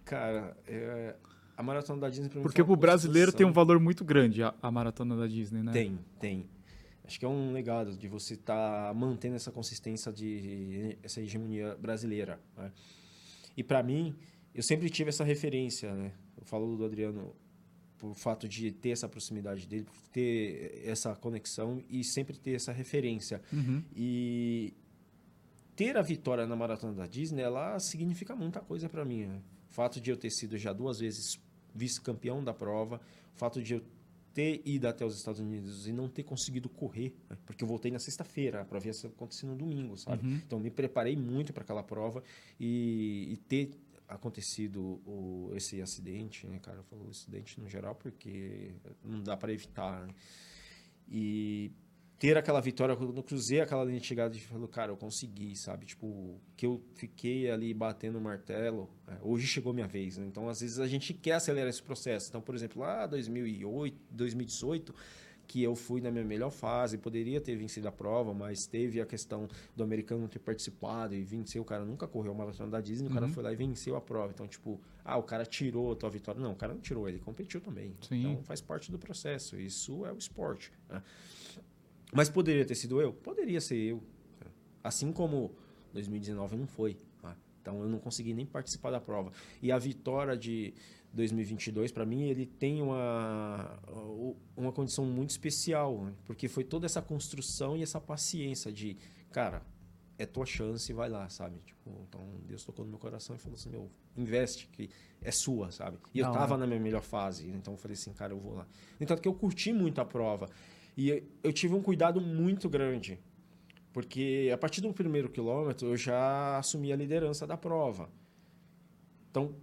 B: Cara, é, a maratona da Disney pra
A: Porque pro brasileiro tem um valor muito grande a, a maratona da Disney, né?
B: Tem, tem. Acho que é um legado de você estar mantendo essa consistência de essa hegemonia brasileira. né? E para mim, eu sempre tive essa referência, né? Eu falo do Adriano por fato de ter essa proximidade dele, por ter essa conexão e sempre ter essa referência.
A: Uhum.
B: E ter a vitória na maratona da Disney, ela significa muita coisa para mim. né? O fato de eu ter sido já duas vezes vice-campeão da prova, o fato de eu ter ido até os Estados Unidos e não ter conseguido correr, né? porque eu voltei na sexta-feira, a prova ia acontecer no domingo, sabe?
A: Uhum.
B: Então me preparei muito para aquela prova e, e ter acontecido o, esse acidente, né, cara? Eu falo acidente no geral porque não dá para evitar. né? E ter aquela vitória, quando eu cruzei aquela linha de chegada e falou, cara, eu consegui, sabe? Tipo, que eu fiquei ali batendo o martelo, é, hoje chegou minha vez, né? Então, às vezes a gente quer acelerar esse processo. Então, por exemplo, lá 2008, 2018, que eu fui na minha melhor fase, poderia ter vencido a prova, mas teve a questão do americano não ter participado e venceu, o cara nunca correu a maratona da Disney, o cara
A: Uhum.
B: foi lá e venceu a prova. Então, tipo, ah, o cara tirou a tua vitória. Não, o cara não tirou, ele competiu também.
A: Sim.
B: Então, faz parte do processo. Isso é o esporte. né? Mas poderia ter sido eu? Poderia ser eu. Assim como 2019 não foi. tá? Então eu não consegui nem participar da prova. E a vitória de 2022, para mim, ele tem uma, uma condição muito especial, né? porque foi toda essa construção e essa paciência de, cara, é tua chance, vai lá, sabe? Tipo, então Deus tocou no meu coração e falou assim, meu, investe, que é sua, sabe? E
A: Da
B: eu tava
A: hora.
B: na minha melhor fase, então eu falei assim, cara, eu vou lá. Entanto que eu curti muito a prova. E eu- tive um cuidado muito grande. Porque a partir do primeiro quilômetro eu já assumi a liderança da prova. Então,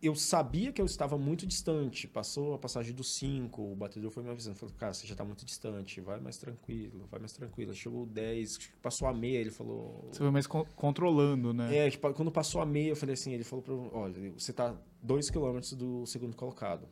B: eu sabia que eu estava muito distante. Passou a passagem dos 5, o batedor foi me avisando. Falou, cara, você já está muito distante, vai mais tranquilo, vai mais tranquilo. Chegou o 10, passou a meia, ele falou...
A: Você foi mais con- controlando, né?
B: É, tipo, quando passou a meia, eu falei assim, ele falou para olha, você tá 2 quilômetros do segundo colocado.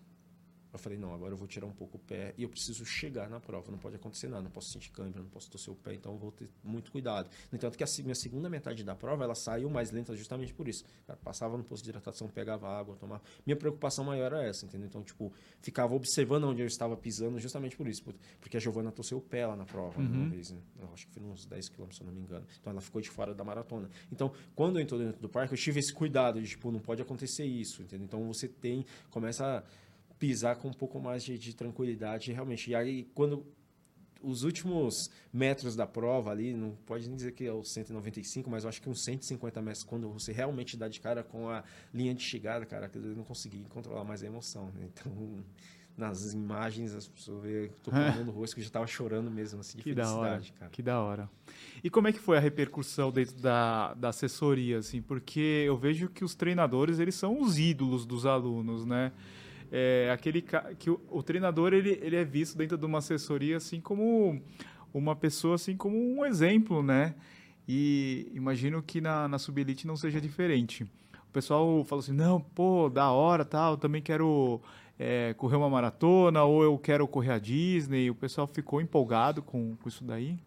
B: Eu falei, não, agora eu vou tirar um pouco o pé e eu preciso chegar na prova, não pode acontecer nada, não posso sentir câimbra, não posso torcer o pé, então eu vou ter muito cuidado. No entanto que a minha segunda metade da prova, ela saiu mais lenta justamente por isso. Cara, passava no posto de hidratação, pegava água, tomava... Minha preocupação maior era essa, entendeu? Então, tipo, ficava observando onde eu estava pisando justamente por isso, por- porque a Giovana torceu o pé lá na prova, né,
A: Uhum.
B: uma vez, né? Eu acho que foi uns 10 quilômetros, se eu não me engano. Então, ela ficou de fora da maratona. Então, quando eu entro dentro do parque, eu tive esse cuidado de, tipo, não pode acontecer isso, entendeu? Então, você tem, começa a pisar com um pouco mais de, de tranquilidade, realmente. E aí, quando os últimos metros da prova ali, não pode nem dizer que é os 195, mas eu acho que uns 150 metros, quando você realmente dá de cara com a linha de chegada, cara, que eu não consegui controlar mais a emoção. né? Então, (laughs) nas imagens, as pessoas veem, tô com a no rosto que eu já tava chorando mesmo, assim, de
A: Que da hora,
B: felicidade, cara.
A: que da hora. E como é que foi a repercussão dentro da, da assessoria, assim? Porque eu vejo que os treinadores, eles são os ídolos dos alunos, né? É aquele que o, o treinador, ele, ele é visto dentro de uma assessoria, assim, como uma pessoa, assim, como um exemplo, né? E imagino que na, na Subelite não seja diferente. O pessoal fala assim, não, pô, da hora, tal, eu também quero é, correr uma maratona, ou eu quero correr a Disney. O pessoal ficou empolgado com, com isso daí?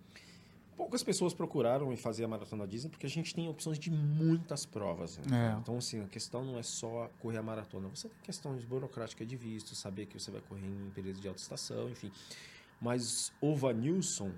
B: Poucas pessoas procuraram fazer a maratona Disney porque a gente tem opções de muitas provas. Né? É. Então, assim, a questão não é só correr a maratona. Você tem questões burocráticas de visto, saber que você vai correr em período de alta estação, enfim. Mas o Vanilson,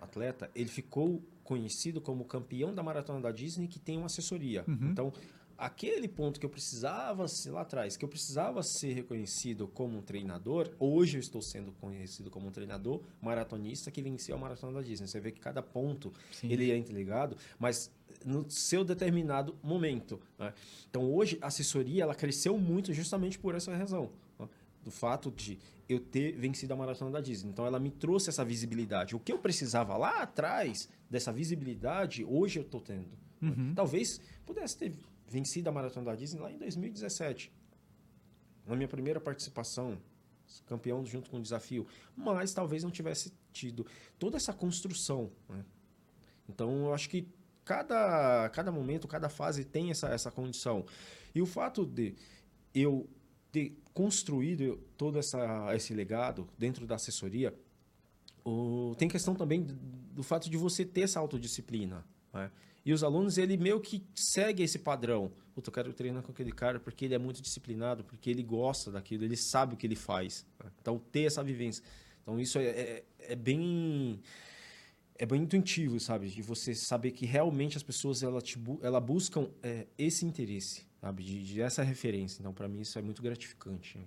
B: atleta, ele ficou conhecido como campeão da maratona da Disney que tem uma assessoria. Uhum. Então, aquele ponto que eu precisava ser lá atrás, que eu precisava ser reconhecido como um treinador, hoje eu estou sendo conhecido como um treinador maratonista que venceu a maratona da Disney. Você vê que cada ponto Sim. ele é interligado, mas no seu determinado momento. Né? Então hoje a assessoria ela cresceu muito justamente por essa razão. Né? Do fato de eu ter vencido a maratona da Disney. Então ela me trouxe essa visibilidade. O que eu precisava lá atrás dessa visibilidade, hoje eu estou tendo. Uhum. Talvez pudesse ter vencido a Maratona da Disney lá em 2017. Na minha primeira participação, campeão junto com o desafio. Mas talvez não tivesse tido toda essa construção. Né? Então eu acho que cada, cada momento, cada fase tem essa, essa condição. E o fato de eu ter construído todo essa, esse legado dentro da assessoria, o, tem questão também do fato de você ter essa autodisciplina. Né? E os alunos, ele meio que segue esse padrão. Puta, eu quero treinar com aquele cara porque ele é muito disciplinado, porque ele gosta daquilo, ele sabe o que ele faz. Então, ter essa vivência. Então, isso é, é, é bem é bem intuitivo, sabe? De você saber que realmente as pessoas ela, te, ela buscam é, esse interesse, sabe? De, de essa referência. Então, para mim, isso é muito gratificante.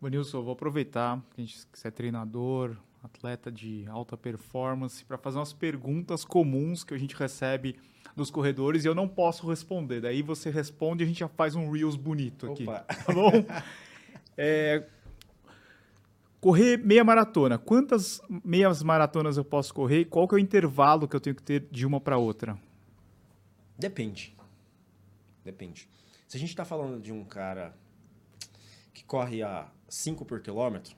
A: Bonilson, eu vou aproveitar que a gente que é treinador, atleta de alta performance, para fazer umas perguntas comuns que a gente recebe dos corredores e eu não posso responder. Daí você responde e a gente já faz um Reels bonito aqui. Opa. Tá bom? (laughs) é, correr meia maratona. Quantas meias maratonas eu posso correr qual que é o intervalo que eu tenho que ter de uma para outra?
B: Depende. Depende. Se a gente está falando de um cara que corre a 5 por quilômetro,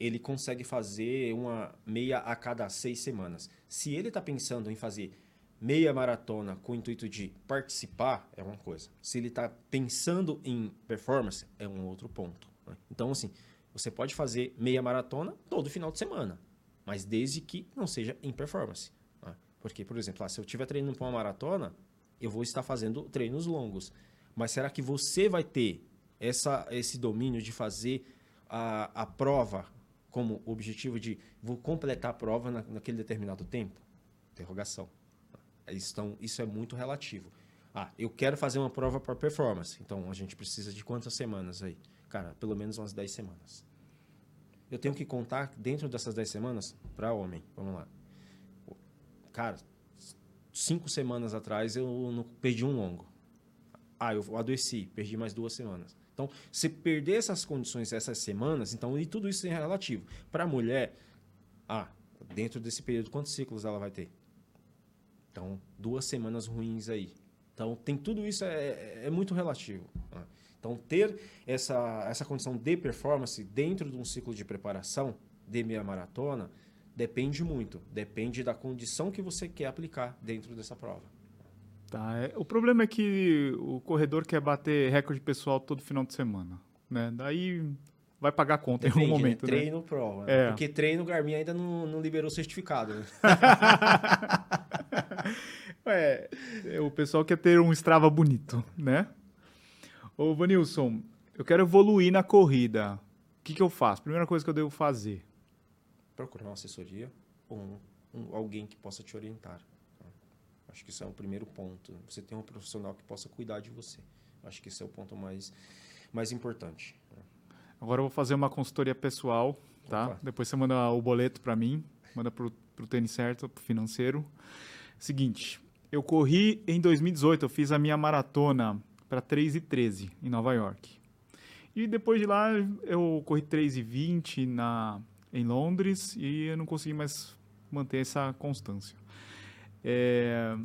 B: ele consegue fazer uma meia a cada seis semanas. Se ele está pensando em fazer meia maratona com o intuito de participar, é uma coisa. Se ele está pensando em performance, é um outro ponto. Né? Então, assim, você pode fazer meia maratona todo final de semana, mas desde que não seja em performance. Né? Porque, por exemplo, ah, se eu estiver treinando para uma maratona, eu vou estar fazendo treinos longos. Mas será que você vai ter essa, esse domínio de fazer a, a prova como objetivo de vou completar a prova na, naquele determinado tempo? Interrogação. Então, isso é muito relativo. Ah, eu quero fazer uma prova para performance. Então, a gente precisa de quantas semanas aí? Cara, pelo menos umas 10 semanas. Eu tenho que contar dentro dessas 10 semanas para homem. Vamos lá. Cara, cinco semanas atrás eu não perdi um longo. Ah, eu adoeci, perdi mais duas semanas. Então, se perder essas condições, essas semanas, então, e tudo isso é relativo. Para a mulher, ah, dentro desse período, quantos ciclos ela vai ter? Então, duas semanas ruins aí. Então, tem tudo isso, é, é, é muito relativo. Né? Então, ter essa, essa condição de performance dentro de um ciclo de preparação de meia maratona depende muito. Depende da condição que você quer aplicar dentro dessa prova.
A: Tá. É, o problema é que o corredor quer bater recorde pessoal todo final de semana. Né? Daí vai pagar conta Depende, em algum momento.
B: Né? Treino,
A: né?
B: prova. Né? É. Porque treino, o Garmin ainda não, não liberou o certificado. Né? (laughs)
A: é, o pessoal quer ter um Strava bonito, né? Ô, Vanilson, eu quero evoluir na corrida. O que, que eu faço? Primeira coisa que eu devo fazer?
B: Procurar uma assessoria ou um, um, alguém que possa te orientar. Acho que isso é o primeiro ponto. Você tem um profissional que possa cuidar de você. Acho que esse é o ponto mais, mais importante.
A: Agora eu vou fazer uma consultoria pessoal, tá? Opa. Depois você manda o boleto para mim, manda para o tênis certo, para financeiro. Seguinte, eu corri em 2018, eu fiz a minha maratona para 3 e 13 em Nova York. E depois de lá eu corri 3 e 20 na em Londres e eu não consegui mais manter essa constância. É,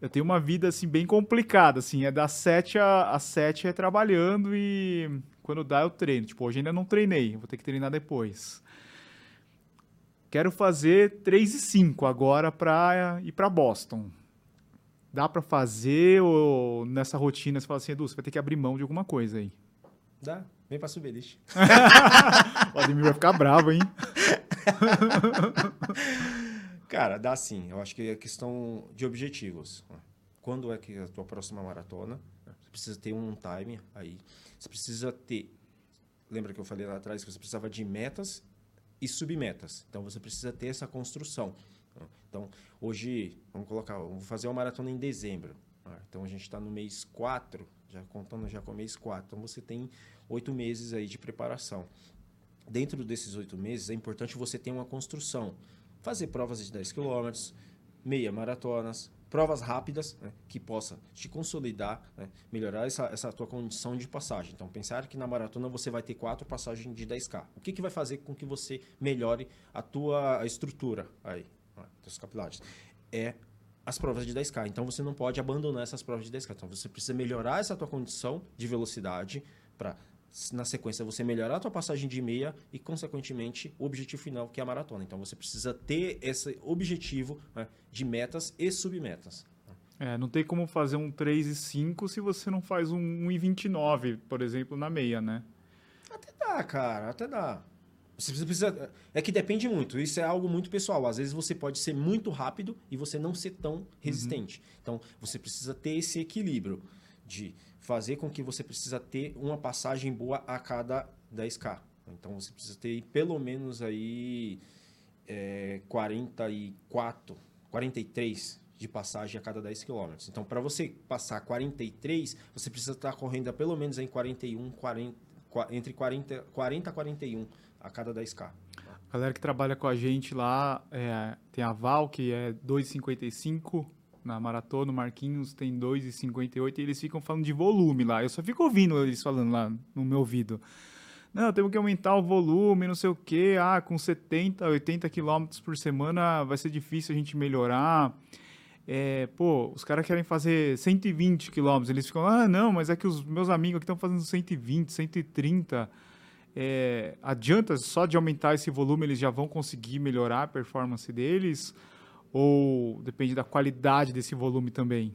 A: eu tenho uma vida assim bem complicada, assim, é das 7 às 7 é trabalhando e quando dá eu treino. Tipo, hoje ainda não treinei, vou ter que treinar depois. Quero fazer 3 e 5 agora para ir para Boston. Dá para fazer ou nessa rotina você fala assim, Edu, você vai ter que abrir mão de alguma coisa aí?
B: Dá, vem para Subelist. (laughs)
A: o Ademir vai ficar bravo, hein? (laughs)
B: Cara, dá sim. Eu acho que é questão de objetivos. Quando é que é a tua próxima maratona? Você precisa ter um time aí. Você precisa ter. Lembra que eu falei lá atrás que você precisava de metas e submetas. Então você precisa ter essa construção. Então, hoje, vamos colocar, vamos fazer uma maratona em dezembro. Então a gente está no mês 4, já contando já com o mês 4. Então você tem oito meses aí de preparação. Dentro desses oito meses é importante você ter uma construção. Fazer provas de 10 km, meia maratonas, provas rápidas né, que possa te consolidar, né, melhorar essa, essa tua condição de passagem. Então, pensar que na maratona você vai ter quatro passagens de 10K. O que, que vai fazer com que você melhore a tua estrutura aí, né, teus capilares? É as provas de 10K. Então, você não pode abandonar essas provas de 10K. Então, você precisa melhorar essa tua condição de velocidade para na sequência você melhorar a tua passagem de meia e consequentemente o objetivo final que é a maratona. Então você precisa ter esse objetivo né, de metas e submetas.
A: É, não tem como fazer um 3 e 5 se você não faz um 1 e 29, por exemplo, na meia, né?
B: Até dá, cara, até dá. Você precisa, é que depende muito. Isso é algo muito pessoal. Às vezes você pode ser muito rápido e você não ser tão resistente. Uhum. Então você precisa ter esse equilíbrio de fazer com que você precisa ter uma passagem boa a cada 10k. Então você precisa ter pelo menos aí é, 44, 43 de passagem a cada 10 km. Então, para você passar 43, você precisa estar correndo pelo menos em 41, 40, entre 40, 40 a 41 a cada 10k.
A: A galera que trabalha com a gente lá, é, tem a Val, que é 2,55 na maratona, o Marquinhos tem 2,58 e eles ficam falando de volume lá. Eu só fico ouvindo eles falando lá no meu ouvido. Não, temos que aumentar o volume, não sei o quê. Ah, com 70, 80 quilômetros por semana vai ser difícil a gente melhorar. É, pô, os caras querem fazer 120 quilômetros. Eles ficam, ah, não, mas é que os meus amigos aqui estão fazendo 120, 130. É, adianta só de aumentar esse volume, eles já vão conseguir melhorar a performance deles? Ou depende da qualidade desse volume também?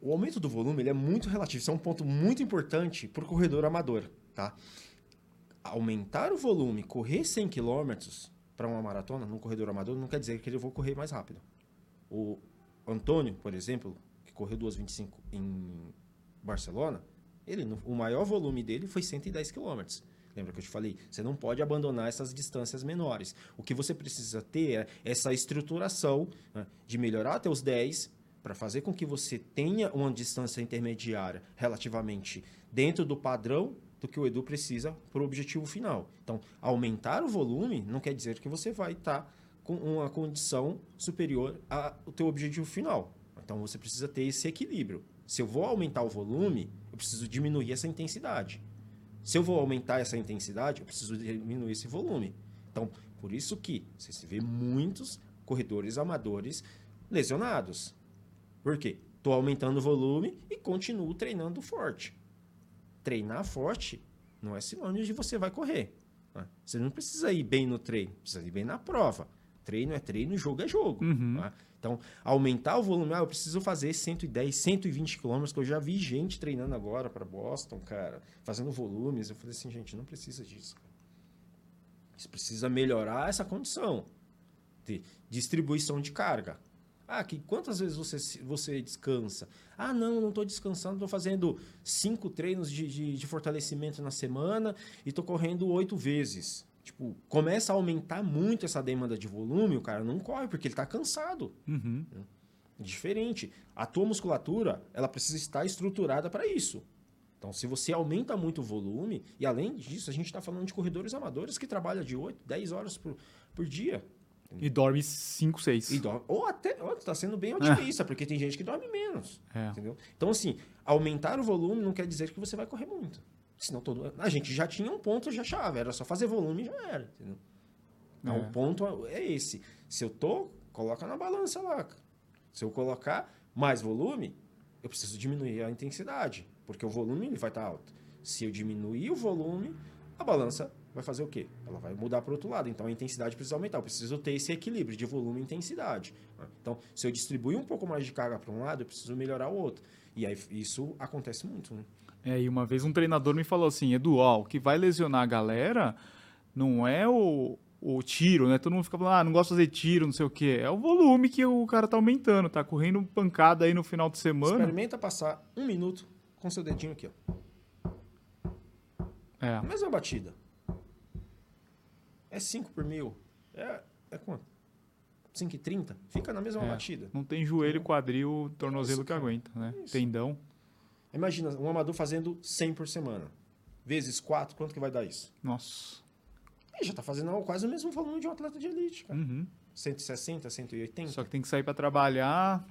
B: O aumento do volume ele é muito relativo. Isso é um ponto muito importante para o corredor amador. Tá? Aumentar o volume, correr 100 km para uma maratona, num corredor amador, não quer dizer que ele vou correr mais rápido. O Antônio, por exemplo, que correu 2,25 em Barcelona, ele, o maior volume dele foi 110 quilômetros. Lembra que eu te falei? Você não pode abandonar essas distâncias menores. O que você precisa ter é essa estruturação né, de melhorar até os 10 para fazer com que você tenha uma distância intermediária relativamente dentro do padrão do que o Edu precisa para o objetivo final. Então, aumentar o volume não quer dizer que você vai estar tá com uma condição superior ao teu objetivo final. Então, você precisa ter esse equilíbrio. Se eu vou aumentar o volume, eu preciso diminuir essa intensidade. Se eu vou aumentar essa intensidade, eu preciso diminuir esse volume. Então, por isso que você se vê muitos corredores amadores lesionados. Por quê? Estou aumentando o volume e continuo treinando forte. Treinar forte não é sinônimo de você vai correr. Né? Você não precisa ir bem no treino, precisa ir bem na prova. Treino é treino, jogo é jogo. Uhum. Né? Então, aumentar o volume, ah, eu preciso fazer 110, 120 quilômetros, que eu já vi gente treinando agora para Boston, cara, fazendo volumes. Eu falei assim, gente, não precisa disso. Você precisa melhorar essa condição de distribuição de carga. Ah, que quantas vezes você, você descansa? Ah, não, não estou descansando, estou fazendo cinco treinos de, de, de fortalecimento na semana e estou correndo oito vezes tipo, começa a aumentar muito essa demanda de volume, o cara não corre porque ele está cansado. Uhum. Diferente. A tua musculatura, ela precisa estar estruturada para isso. Então, se você aumenta muito o volume, e além disso, a gente está falando de corredores amadores que trabalham de 8, 10 horas por, por dia.
A: E dorme 5, 6.
B: Ou até, está sendo bem otimista, é. porque tem gente que dorme menos. É. Entendeu? Então, assim, aumentar o volume não quer dizer que você vai correr muito. Senão todo. A gente já tinha um ponto já chave, era só fazer volume e já era. Entendeu? Então, é. o ponto é esse. Se eu tô, coloca na balança lá. Se eu colocar mais volume, eu preciso diminuir a intensidade, porque o volume ele vai estar tá alto. Se eu diminuir o volume, a balança vai fazer o quê? Ela vai mudar para o outro lado. Então a intensidade precisa aumentar. Eu preciso ter esse equilíbrio de volume e intensidade. Né? Então, se eu distribuir um pouco mais de carga para um lado, eu preciso melhorar o outro. E aí isso acontece muito. Né?
A: É, e uma vez um treinador me falou assim, Edu, ó, o que vai lesionar a galera não é o, o tiro, né? Todo mundo fica falando, ah, não gosto de fazer tiro, não sei o quê. É o volume que o cara tá aumentando, tá correndo pancada aí no final de semana.
B: Experimenta passar um minuto com seu dedinho aqui, ó.
A: É.
B: Mesma batida. É 5 por mil. É, é quanto? 5,30? Fica na mesma
A: É.
B: batida.
A: Não tem joelho, quadril, tornozelo
B: Isso,
A: que aguenta, né?
B: Isso.
A: Tendão.
B: Imagina um amador fazendo 100 por semana. Vezes 4, quanto que vai dar isso?
A: Nossa.
B: Ih, já tá fazendo quase o mesmo volume de um atleta de elite, cara.
A: Uhum.
B: 160, 180.
A: Só que tem que sair pra trabalhar,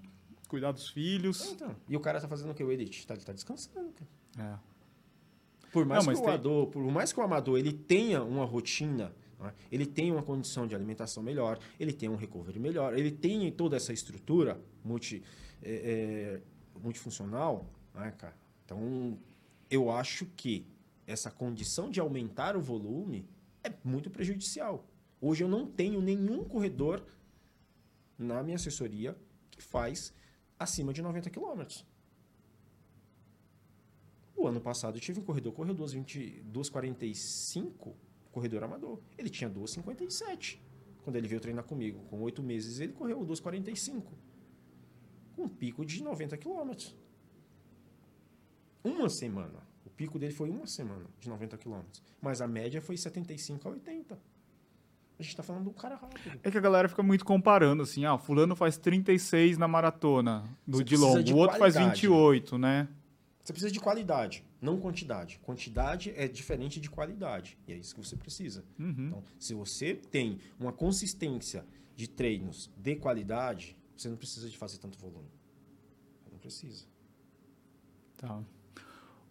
A: cuidar dos
B: É,
A: filhos.
B: então. E o cara tá fazendo o que? O elite? Tá, ele tá descansando, cara.
A: É.
B: Por mais
A: Não,
B: que o
A: tem-
B: amador, por mais que o amador ele tenha uma rotina, né, ele tenha uma condição de alimentação melhor, ele tenha um recovery melhor, ele tenha toda essa estrutura multi, é, é, multifuncional, né, cara? Então, eu acho que essa condição de aumentar o volume é muito prejudicial. Hoje eu não tenho nenhum corredor na minha assessoria que faz acima de 90 quilômetros. O ano passado eu tive um corredor, correu 2,20 2,45, corredor amador. Ele tinha 2,57 quando ele veio treinar comigo. Com oito meses ele correu 2,45. Com um pico de 90 quilômetros. Uma semana. O pico dele foi uma semana de 90 quilômetros. Mas a média foi 75 a 80. A gente tá falando de um cara rápido.
A: É que a galera fica muito comparando, assim, ah, o fulano faz 36 na maratona do de longo,
B: de
A: o outro faz
B: qualidade.
A: 28, né?
B: Você precisa de qualidade, não quantidade. Quantidade é diferente de qualidade. E é isso que você precisa.
A: Uhum.
B: Então, se você tem uma consistência de treinos de qualidade, você não precisa de fazer tanto volume. Não precisa.
A: Tá.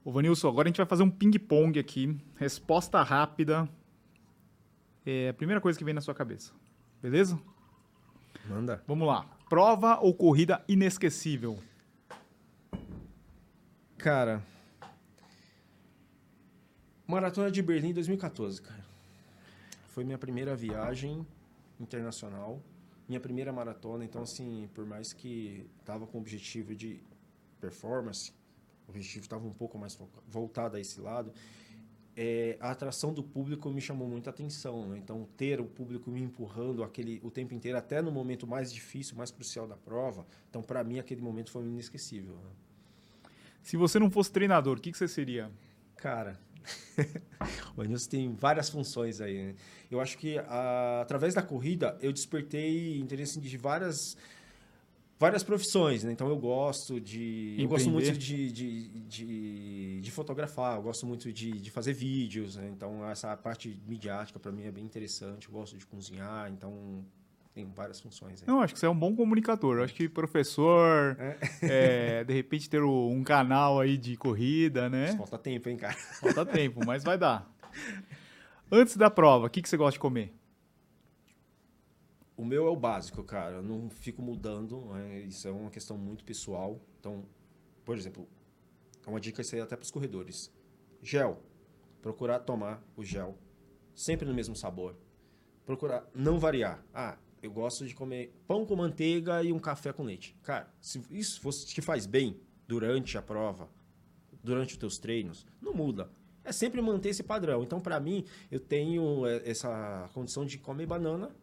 A: Ô, Vanilson, agora a gente vai fazer um ping-pong aqui. Resposta rápida. É a primeira coisa que vem na sua cabeça. Beleza?
B: Manda.
A: Vamos lá. Prova ou corrida inesquecível?
B: Cara, Maratona de Berlim 2014, cara. Foi minha primeira viagem internacional, minha primeira maratona, então assim, por mais que tava com o objetivo de performance, o objetivo estava um pouco mais voltado a esse lado, é, a atração do público me chamou muita atenção. né? Então, ter o público me empurrando aquele o tempo inteiro, até no momento mais difícil, mais crucial da prova, então para mim aquele momento foi inesquecível. né?
A: Se você não fosse treinador, o que, que você seria?
B: Cara, (laughs) o Anilson tem várias funções aí. né? Eu acho que a- através da corrida eu despertei interesse de várias várias profissões, né? Então eu gosto de eu gosto
A: Empreender.
B: muito de, de, de, de fotografar, eu gosto muito de, de fazer vídeos, né? Então essa parte midiática para mim é bem interessante. Eu gosto de cozinhar, então tem várias funções aí.
A: Não, acho que você é um bom comunicador. Eu acho que professor, é, (laughs) de repente ter um canal aí de corrida, né?
B: Falta tempo, hein, cara?
A: Falta tempo, mas vai dar. Antes da prova, o que, que você gosta de comer?
B: O meu é o básico, cara. Eu não fico mudando. né? Isso é uma questão muito pessoal. Então, por exemplo, é uma dica isso aí até para os corredores. Gel. Procurar tomar o gel sempre no mesmo sabor. Procurar não variar. Ah, eu gosto de comer pão com manteiga e um café com leite. Cara, se isso fosse, te faz bem durante a prova, durante os teus treinos, não muda. É sempre manter esse padrão. Então, para mim, eu tenho é, essa condição de comer banana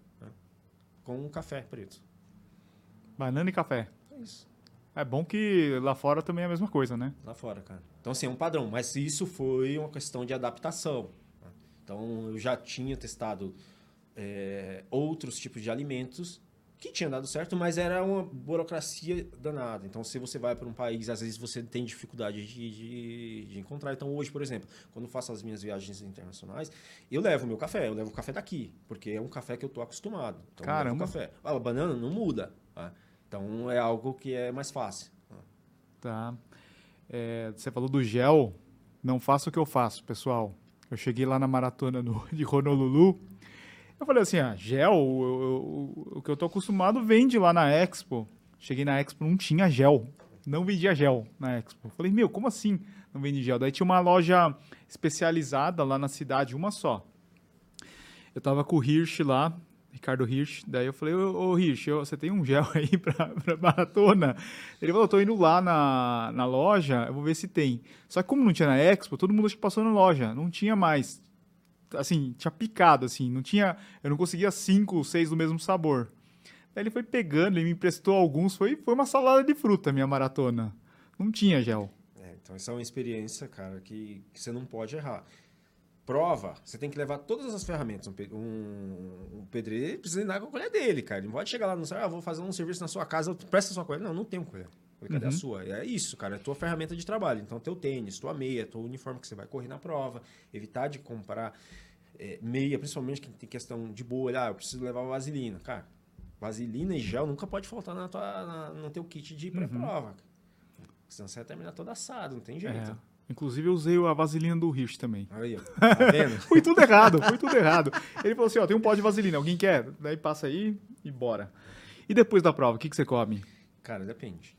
B: com um café preto.
A: Banana e café.
B: É isso.
A: É bom que lá fora também é a mesma coisa, né?
B: Lá fora, cara. Então, assim, é um padrão. Mas isso foi uma questão de adaptação. né? Então, eu já tinha testado é, outros tipos de alimentos que tinha dado certo, mas era uma burocracia danada. Então, se você vai para um país, às vezes você tem dificuldade de, de, de encontrar. Então, hoje, por exemplo, quando eu faço as minhas viagens internacionais, eu levo meu café, eu levo o café daqui, porque é um café que eu tô acostumado. Então, eu levo
A: Caramba.
B: café. Ah, a banana não muda. tá? Então, é algo que é mais fácil.
A: Tá. É, você falou do gel. Não faça o que eu faço, pessoal. Eu cheguei lá na maratona no- (laughs) de Honolulu. Eu falei assim, ah, gel, o, que eu tô acostumado vende lá na Expo. Cheguei na Expo, não tinha gel. Não vendia gel na Expo. Falei, meu, como assim não vende gel? Daí tinha uma loja especializada lá na cidade, uma só. Eu tava com o Hirsch lá, Ricardo Hirsch. Daí eu falei, ô, ô Hirsch, você tem um gel aí (laughs) pra, pra maratona? Ele falou, tô indo lá na, na loja, eu vou ver se tem. Só que como não tinha na Expo, todo mundo acho que passou na loja, não tinha mais. Assim, tinha picado, assim, não tinha, eu não conseguia cinco, seis do mesmo sabor. Aí ele foi pegando, ele me emprestou alguns, foi, foi uma salada de fruta minha maratona. Não tinha gel.
B: É, então essa é uma experiência, cara, que, que você não pode errar. Prova, você tem que levar todas as ferramentas. Um, um, um pedreiro precisa andar com a colher dele, cara. Ele não pode chegar lá no ah, vou fazer um serviço na sua casa, presta sua colher. Não, não tem colher. Cadê uhum. a sua? É isso, cara. É a tua ferramenta de trabalho. Então, teu tênis, tua meia, teu uniforme que você vai correr na prova. Evitar de comprar é, meia, principalmente que tem questão de bolha. Ah, eu preciso levar vaselina. Cara, vaselina e gel nunca pode faltar na tua, na, no teu kit de pré-prova. Uhum. Senão você vai terminar todo assado, não tem jeito. É.
A: Inclusive, eu usei a vaselina do Rich também.
B: Aí, tá (laughs) vendo?
A: foi tudo errado, foi tudo errado. Ele falou assim: ó, tem um pó de vaselina, alguém quer? Daí passa aí e bora. E depois da prova, o que, que você come?
B: Cara, depende.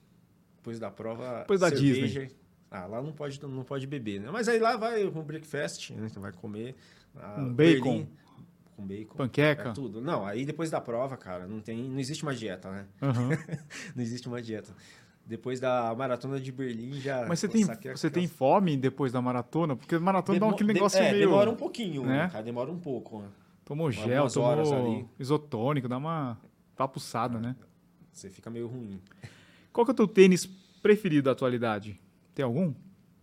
B: Depois da prova,
A: depois da cerveja. Disney.
B: Ah, lá não pode, não pode beber, né? Mas aí lá vai um breakfast, né? Você vai comer.
A: Um bacon. Berlim,
B: com bacon.
A: Panqueca.
B: É tudo. Não, aí depois da prova, cara, não tem, não existe uma dieta, né?
A: Uhum. (laughs)
B: não existe uma dieta. Depois da maratona de Berlim já.
A: Mas você tem, você tem fome depois da maratona? Porque maratona Demo, dá aquele negócio
B: de, é,
A: meio.
B: Demora um pouquinho, né? Cara, demora um pouco. Né?
A: Tomou gel, tomou isotônico, dá uma papuçada, é. né?
B: Você fica meio ruim.
A: Qual que é o teu tênis preferido da atualidade? Tem algum?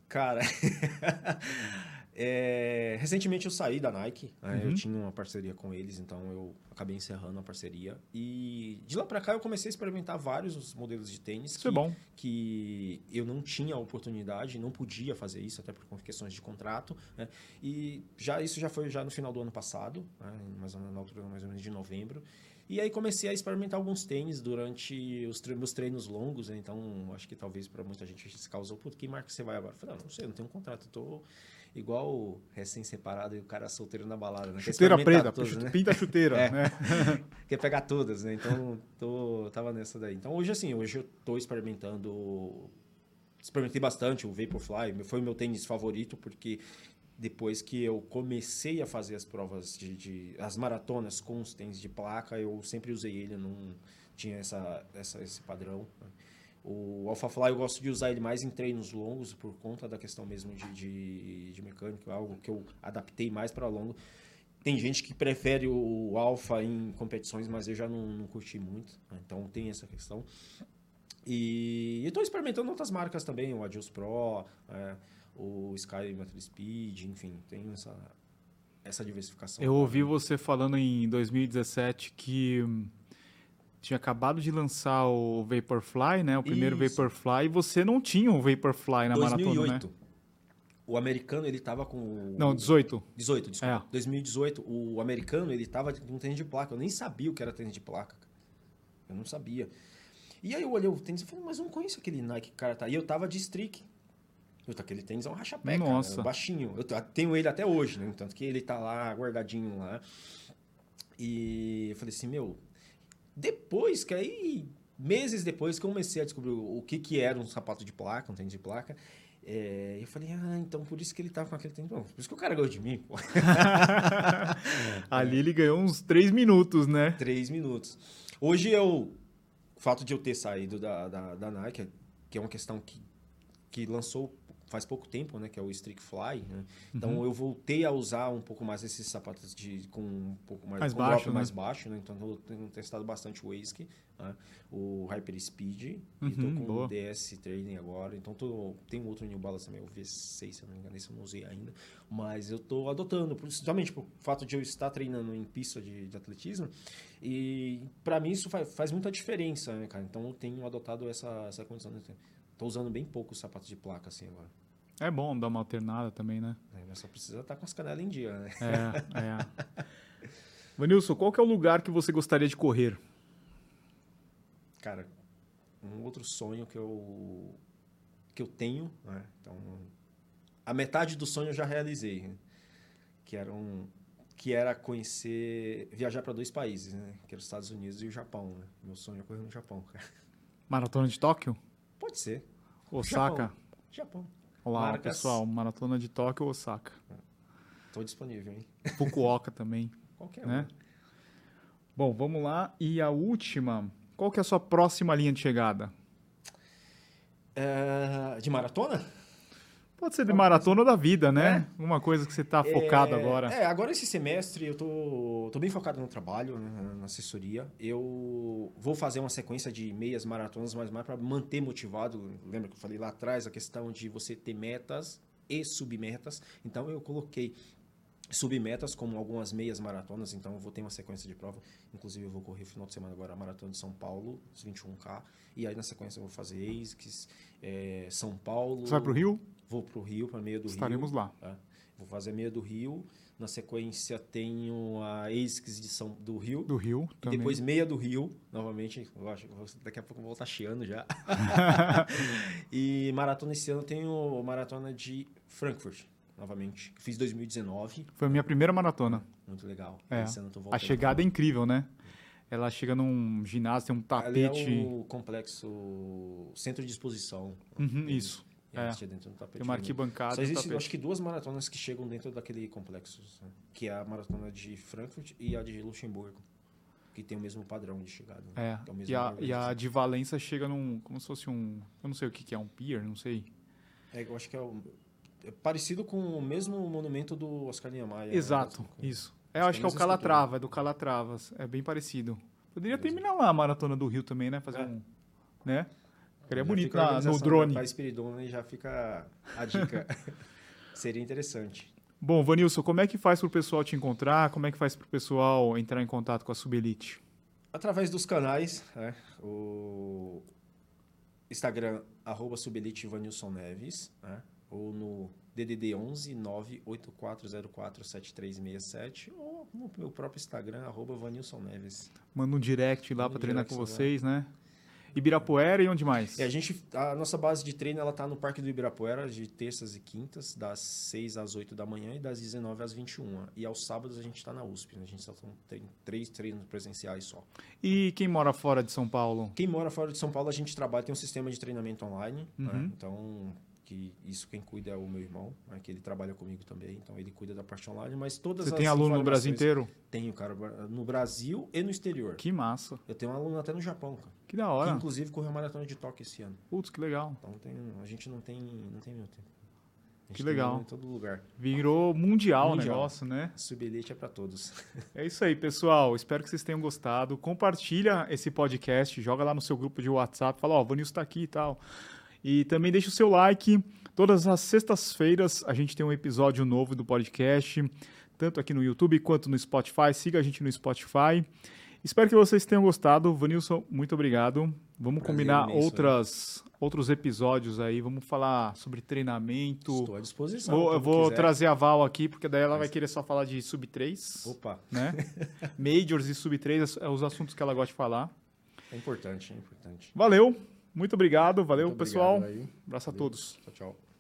B: Cara, (laughs) É, recentemente eu saí da Nike, né? uhum. eu tinha uma parceria com eles, então eu acabei encerrando a parceria. E de lá para cá eu comecei a experimentar vários modelos de tênis
A: isso que, é bom.
B: que eu não tinha oportunidade, não podia fazer isso, até por questões de contrato. Né? E já isso já foi já no final do ano passado, né? mais ou menos, na altura mais ou menos de novembro. E aí comecei a experimentar alguns tênis durante os tre meus treinos longos, né? então acho que talvez para muita gente se causou, putz, que marca você vai agora? Eu falei, não, não sei, não tenho um contrato, eu tô igual recém-separado e o cara solteiro na balada, né?
A: Chuteira preta, todas, né? pinta chuteira, é. né? (laughs)
B: Quer pegar todas, né? Então, tô, tava nessa daí. Então, hoje, assim, hoje eu tô experimentando... Experimentei bastante o Vaporfly, foi o meu tênis favorito, porque depois que eu comecei a fazer as provas de, de, as maratonas com os tênis de placa, eu sempre usei ele, não tinha essa, essa esse padrão. Né? O AlphaFly eu gosto de usar ele mais em treinos longos por conta da questão mesmo de, de, de mecânica, algo que eu adaptei mais para longo. Tem gente que prefere o Alpha em competições, mas eu já não, não curti muito, né? então tem essa questão. E estou experimentando outras marcas também, o Adios Pro, é, o Sky Metal Speed, enfim, tem essa, essa diversificação.
A: Eu ouvi você falando em 2017 que tinha acabado de lançar o Vaporfly, né? O primeiro Isso. Vaporfly, e você não tinha um Vaporfly na 2008. maratona, né?
B: O americano, ele tava com...
A: Não, 18.
B: 18, desculpa. É. 2018, o americano, ele tava com tênis de placa. Eu nem sabia o que era tênis de placa. Eu não sabia. E aí eu olhei o tênis e falei, mas eu não conheço aquele Nike que cara tá. E eu tava de streak. Eu, aquele tênis é um rachapé, Nossa. Cara, é baixinho. Eu tenho ele até hoje, né? Tanto que ele tá lá, guardadinho lá. E eu falei assim, meu, depois, que aí, meses depois que eu comecei a descobrir o que, que era um sapato de placa, um tênis de placa, é, eu falei, ah, então por isso que ele tava com aquele tênis. Bom, por isso que o cara ganhou de mim, pô. (laughs)
A: Ali ele ganhou uns três minutos, né?
B: Três minutos. Hoje eu. O fato de eu ter saído da, da, da Nike, que é uma questão que, que lançou faz pouco tempo, né, que é o Streak Fly. Né? Então uhum. eu voltei a usar um pouco mais esses sapatos de com um pouco mais,
A: mais baixo, né?
B: mais baixo, né? Então eu tenho testado bastante o Waze, né? o Hyper Speed,
A: uhum, e tô
B: com
A: boa.
B: o DS Training agora. Então tô, tem outro New Balance também, o V6, se eu não me engano, esse eu não usei ainda, mas eu tô adotando, principalmente por fato de eu estar treinando em pista de, de atletismo. E para mim isso faz, faz muita diferença, né, cara? Então eu tenho adotado essa essa condição. Né? Tô usando bem pouco os sapatos de placa assim agora.
A: É bom dar uma alternada também, né?
B: É, mas só precisa estar tá com as canelas em dia, né?
A: É, é. (laughs) Vanilson, qual que é o lugar que você gostaria de correr?
B: Cara, um outro sonho que eu que eu tenho, né? Então, a metade do sonho eu já realizei, né? que era um que era conhecer, viajar para dois países, né? Que eram os Estados Unidos e o Japão, né? Meu sonho é correr no Japão, cara.
A: Maratona de Tóquio?
B: Pode ser.
A: Osaka?
B: Japão. Japão.
A: Olá, Marcas... pessoal. Maratona de Tóquio ou Osaka?
B: Estou disponível, hein? (laughs)
A: Fukuoka também.
B: Qualquer
A: né? Um. Bom, vamos lá. E a última, qual que é a sua próxima linha de chegada?
B: É... De maratona?
A: Pode ser de maratona da vida, né? É. Uma coisa que você está focado
B: é,
A: agora.
B: É, agora esse semestre eu tô, tô bem focado no trabalho, né, na assessoria. Eu vou fazer uma sequência de meias maratonas, mas mais para manter motivado. Lembra que eu falei lá atrás a questão de você ter metas e submetas. Então eu coloquei submetas como algumas meias maratonas, então eu vou ter uma sequência de prova. Inclusive eu vou correr final de semana agora a maratona de São Paulo, os 21K, e aí na sequência eu vou fazer ASICS, é, São Paulo.
A: Você vai pro Rio?
B: Vou para o Rio, para meia do
A: Estaremos
B: Rio.
A: Estaremos lá.
B: É. Vou fazer meia do Rio. Na sequência tenho a ASICS de São, do Rio.
A: Do Rio
B: também. depois meia do Rio, novamente. Acho, daqui a pouco eu vou estar chiando já. (laughs) (laughs) e maratona esse ano tenho maratona de Frankfurt, novamente. Fiz 2019.
A: Foi a minha primeira maratona.
B: Muito legal.
A: É. a chegada é incrível, né? Ela chega num ginásio, tem um tapete.
B: Ali é o complexo centro de exposição.
A: Uhum, isso.
B: É. dentro do tapete.
A: Tem uma arquibancada.
B: Só existe, acho que duas maratonas que chegam dentro daquele complexo, né? que é a maratona de Frankfurt e a de Luxemburgo, que tem o mesmo padrão de chegada.
A: Né? É. é e, a, e a de Valência chega num, como se fosse um, eu não sei o que, que é, um pier, não sei.
B: É, eu acho que é, é parecido com o mesmo monumento do Oscar Niemeyer.
A: Né? Exato, né? isso. É, eu acho que é o Calatrava, é do Calatravas, é bem parecido. Poderia terminar lá a maratona do Rio também, né? Fazer é. um, né? Ficaria bonito na, no drone.
B: Para Espiridona já fica a dica. (laughs) Seria interessante.
A: Bom, Vanilson, como é que faz para o pessoal te encontrar? Como é que faz para o pessoal entrar em contato com a Subelite?
B: Através dos canais, né? o Instagram, arroba Subelite Vanilson Neves, né? ou no DDD 11 98404 7367 ou no meu próprio Instagram, arroba Vanilson Neves.
A: Manda um direct lá para treinar com vocês, né? Ibirapuera e onde mais?
B: É, a, gente, a nossa base de treino ela tá no Parque do Ibirapuera, de terças e quintas, das 6 às 8 da manhã e das 19 às 21. E aos sábados a gente está na USP, né? a gente só tem três treinos presenciais só.
A: E quem mora fora de São Paulo?
B: Quem mora fora de São Paulo, a gente trabalha, tem um sistema de treinamento online, né? uhum. né? então que isso quem cuida é o meu irmão, né, que ele trabalha comigo também, então ele cuida da parte online, mas todas
A: Você tem aluno no Brasil inteiro?
B: Tenho, cara, no Brasil e no exterior.
A: Que massa.
B: Eu tenho um aluno até no Japão, cara.
A: Que da hora.
B: Que inclusive correu a maratona de Tóquio esse ano.
A: Putz, que legal.
B: Então tem, a gente não tem, não tem meu tempo.
A: Que legal.
B: Em todo lugar.
A: Virou mundial, mundial. o negócio, né?
B: Subelite é para todos. (laughs)
A: É isso aí, pessoal. Espero que vocês tenham gostado. Compartilha esse podcast, joga lá no seu grupo de WhatsApp, fala, ó, oh, o Vanilson tá aqui e tal. E também deixa o seu like. Todas as sextas-feiras a gente tem um episódio novo do podcast, tanto aqui no YouTube quanto no Spotify. Siga a gente no Spotify. Espero que vocês tenham gostado. Vanilson, muito obrigado. Vamos Prazer combinar imenso, outras, outros episódios aí. Vamos falar sobre treinamento.
B: Estou à disposição.
A: Vou, eu vou quiser. trazer a Val aqui, porque daí ela vai querer só falar de sub 3.
B: Opa!
A: Né? (laughs) Majors e sub 3 é os assuntos que ela gosta de falar.
B: É importante, é importante.
A: Valeu! Muito obrigado, valeu Muito pessoal. Obrigado, Abraço valeu. a todos.
B: Tchau, tchau.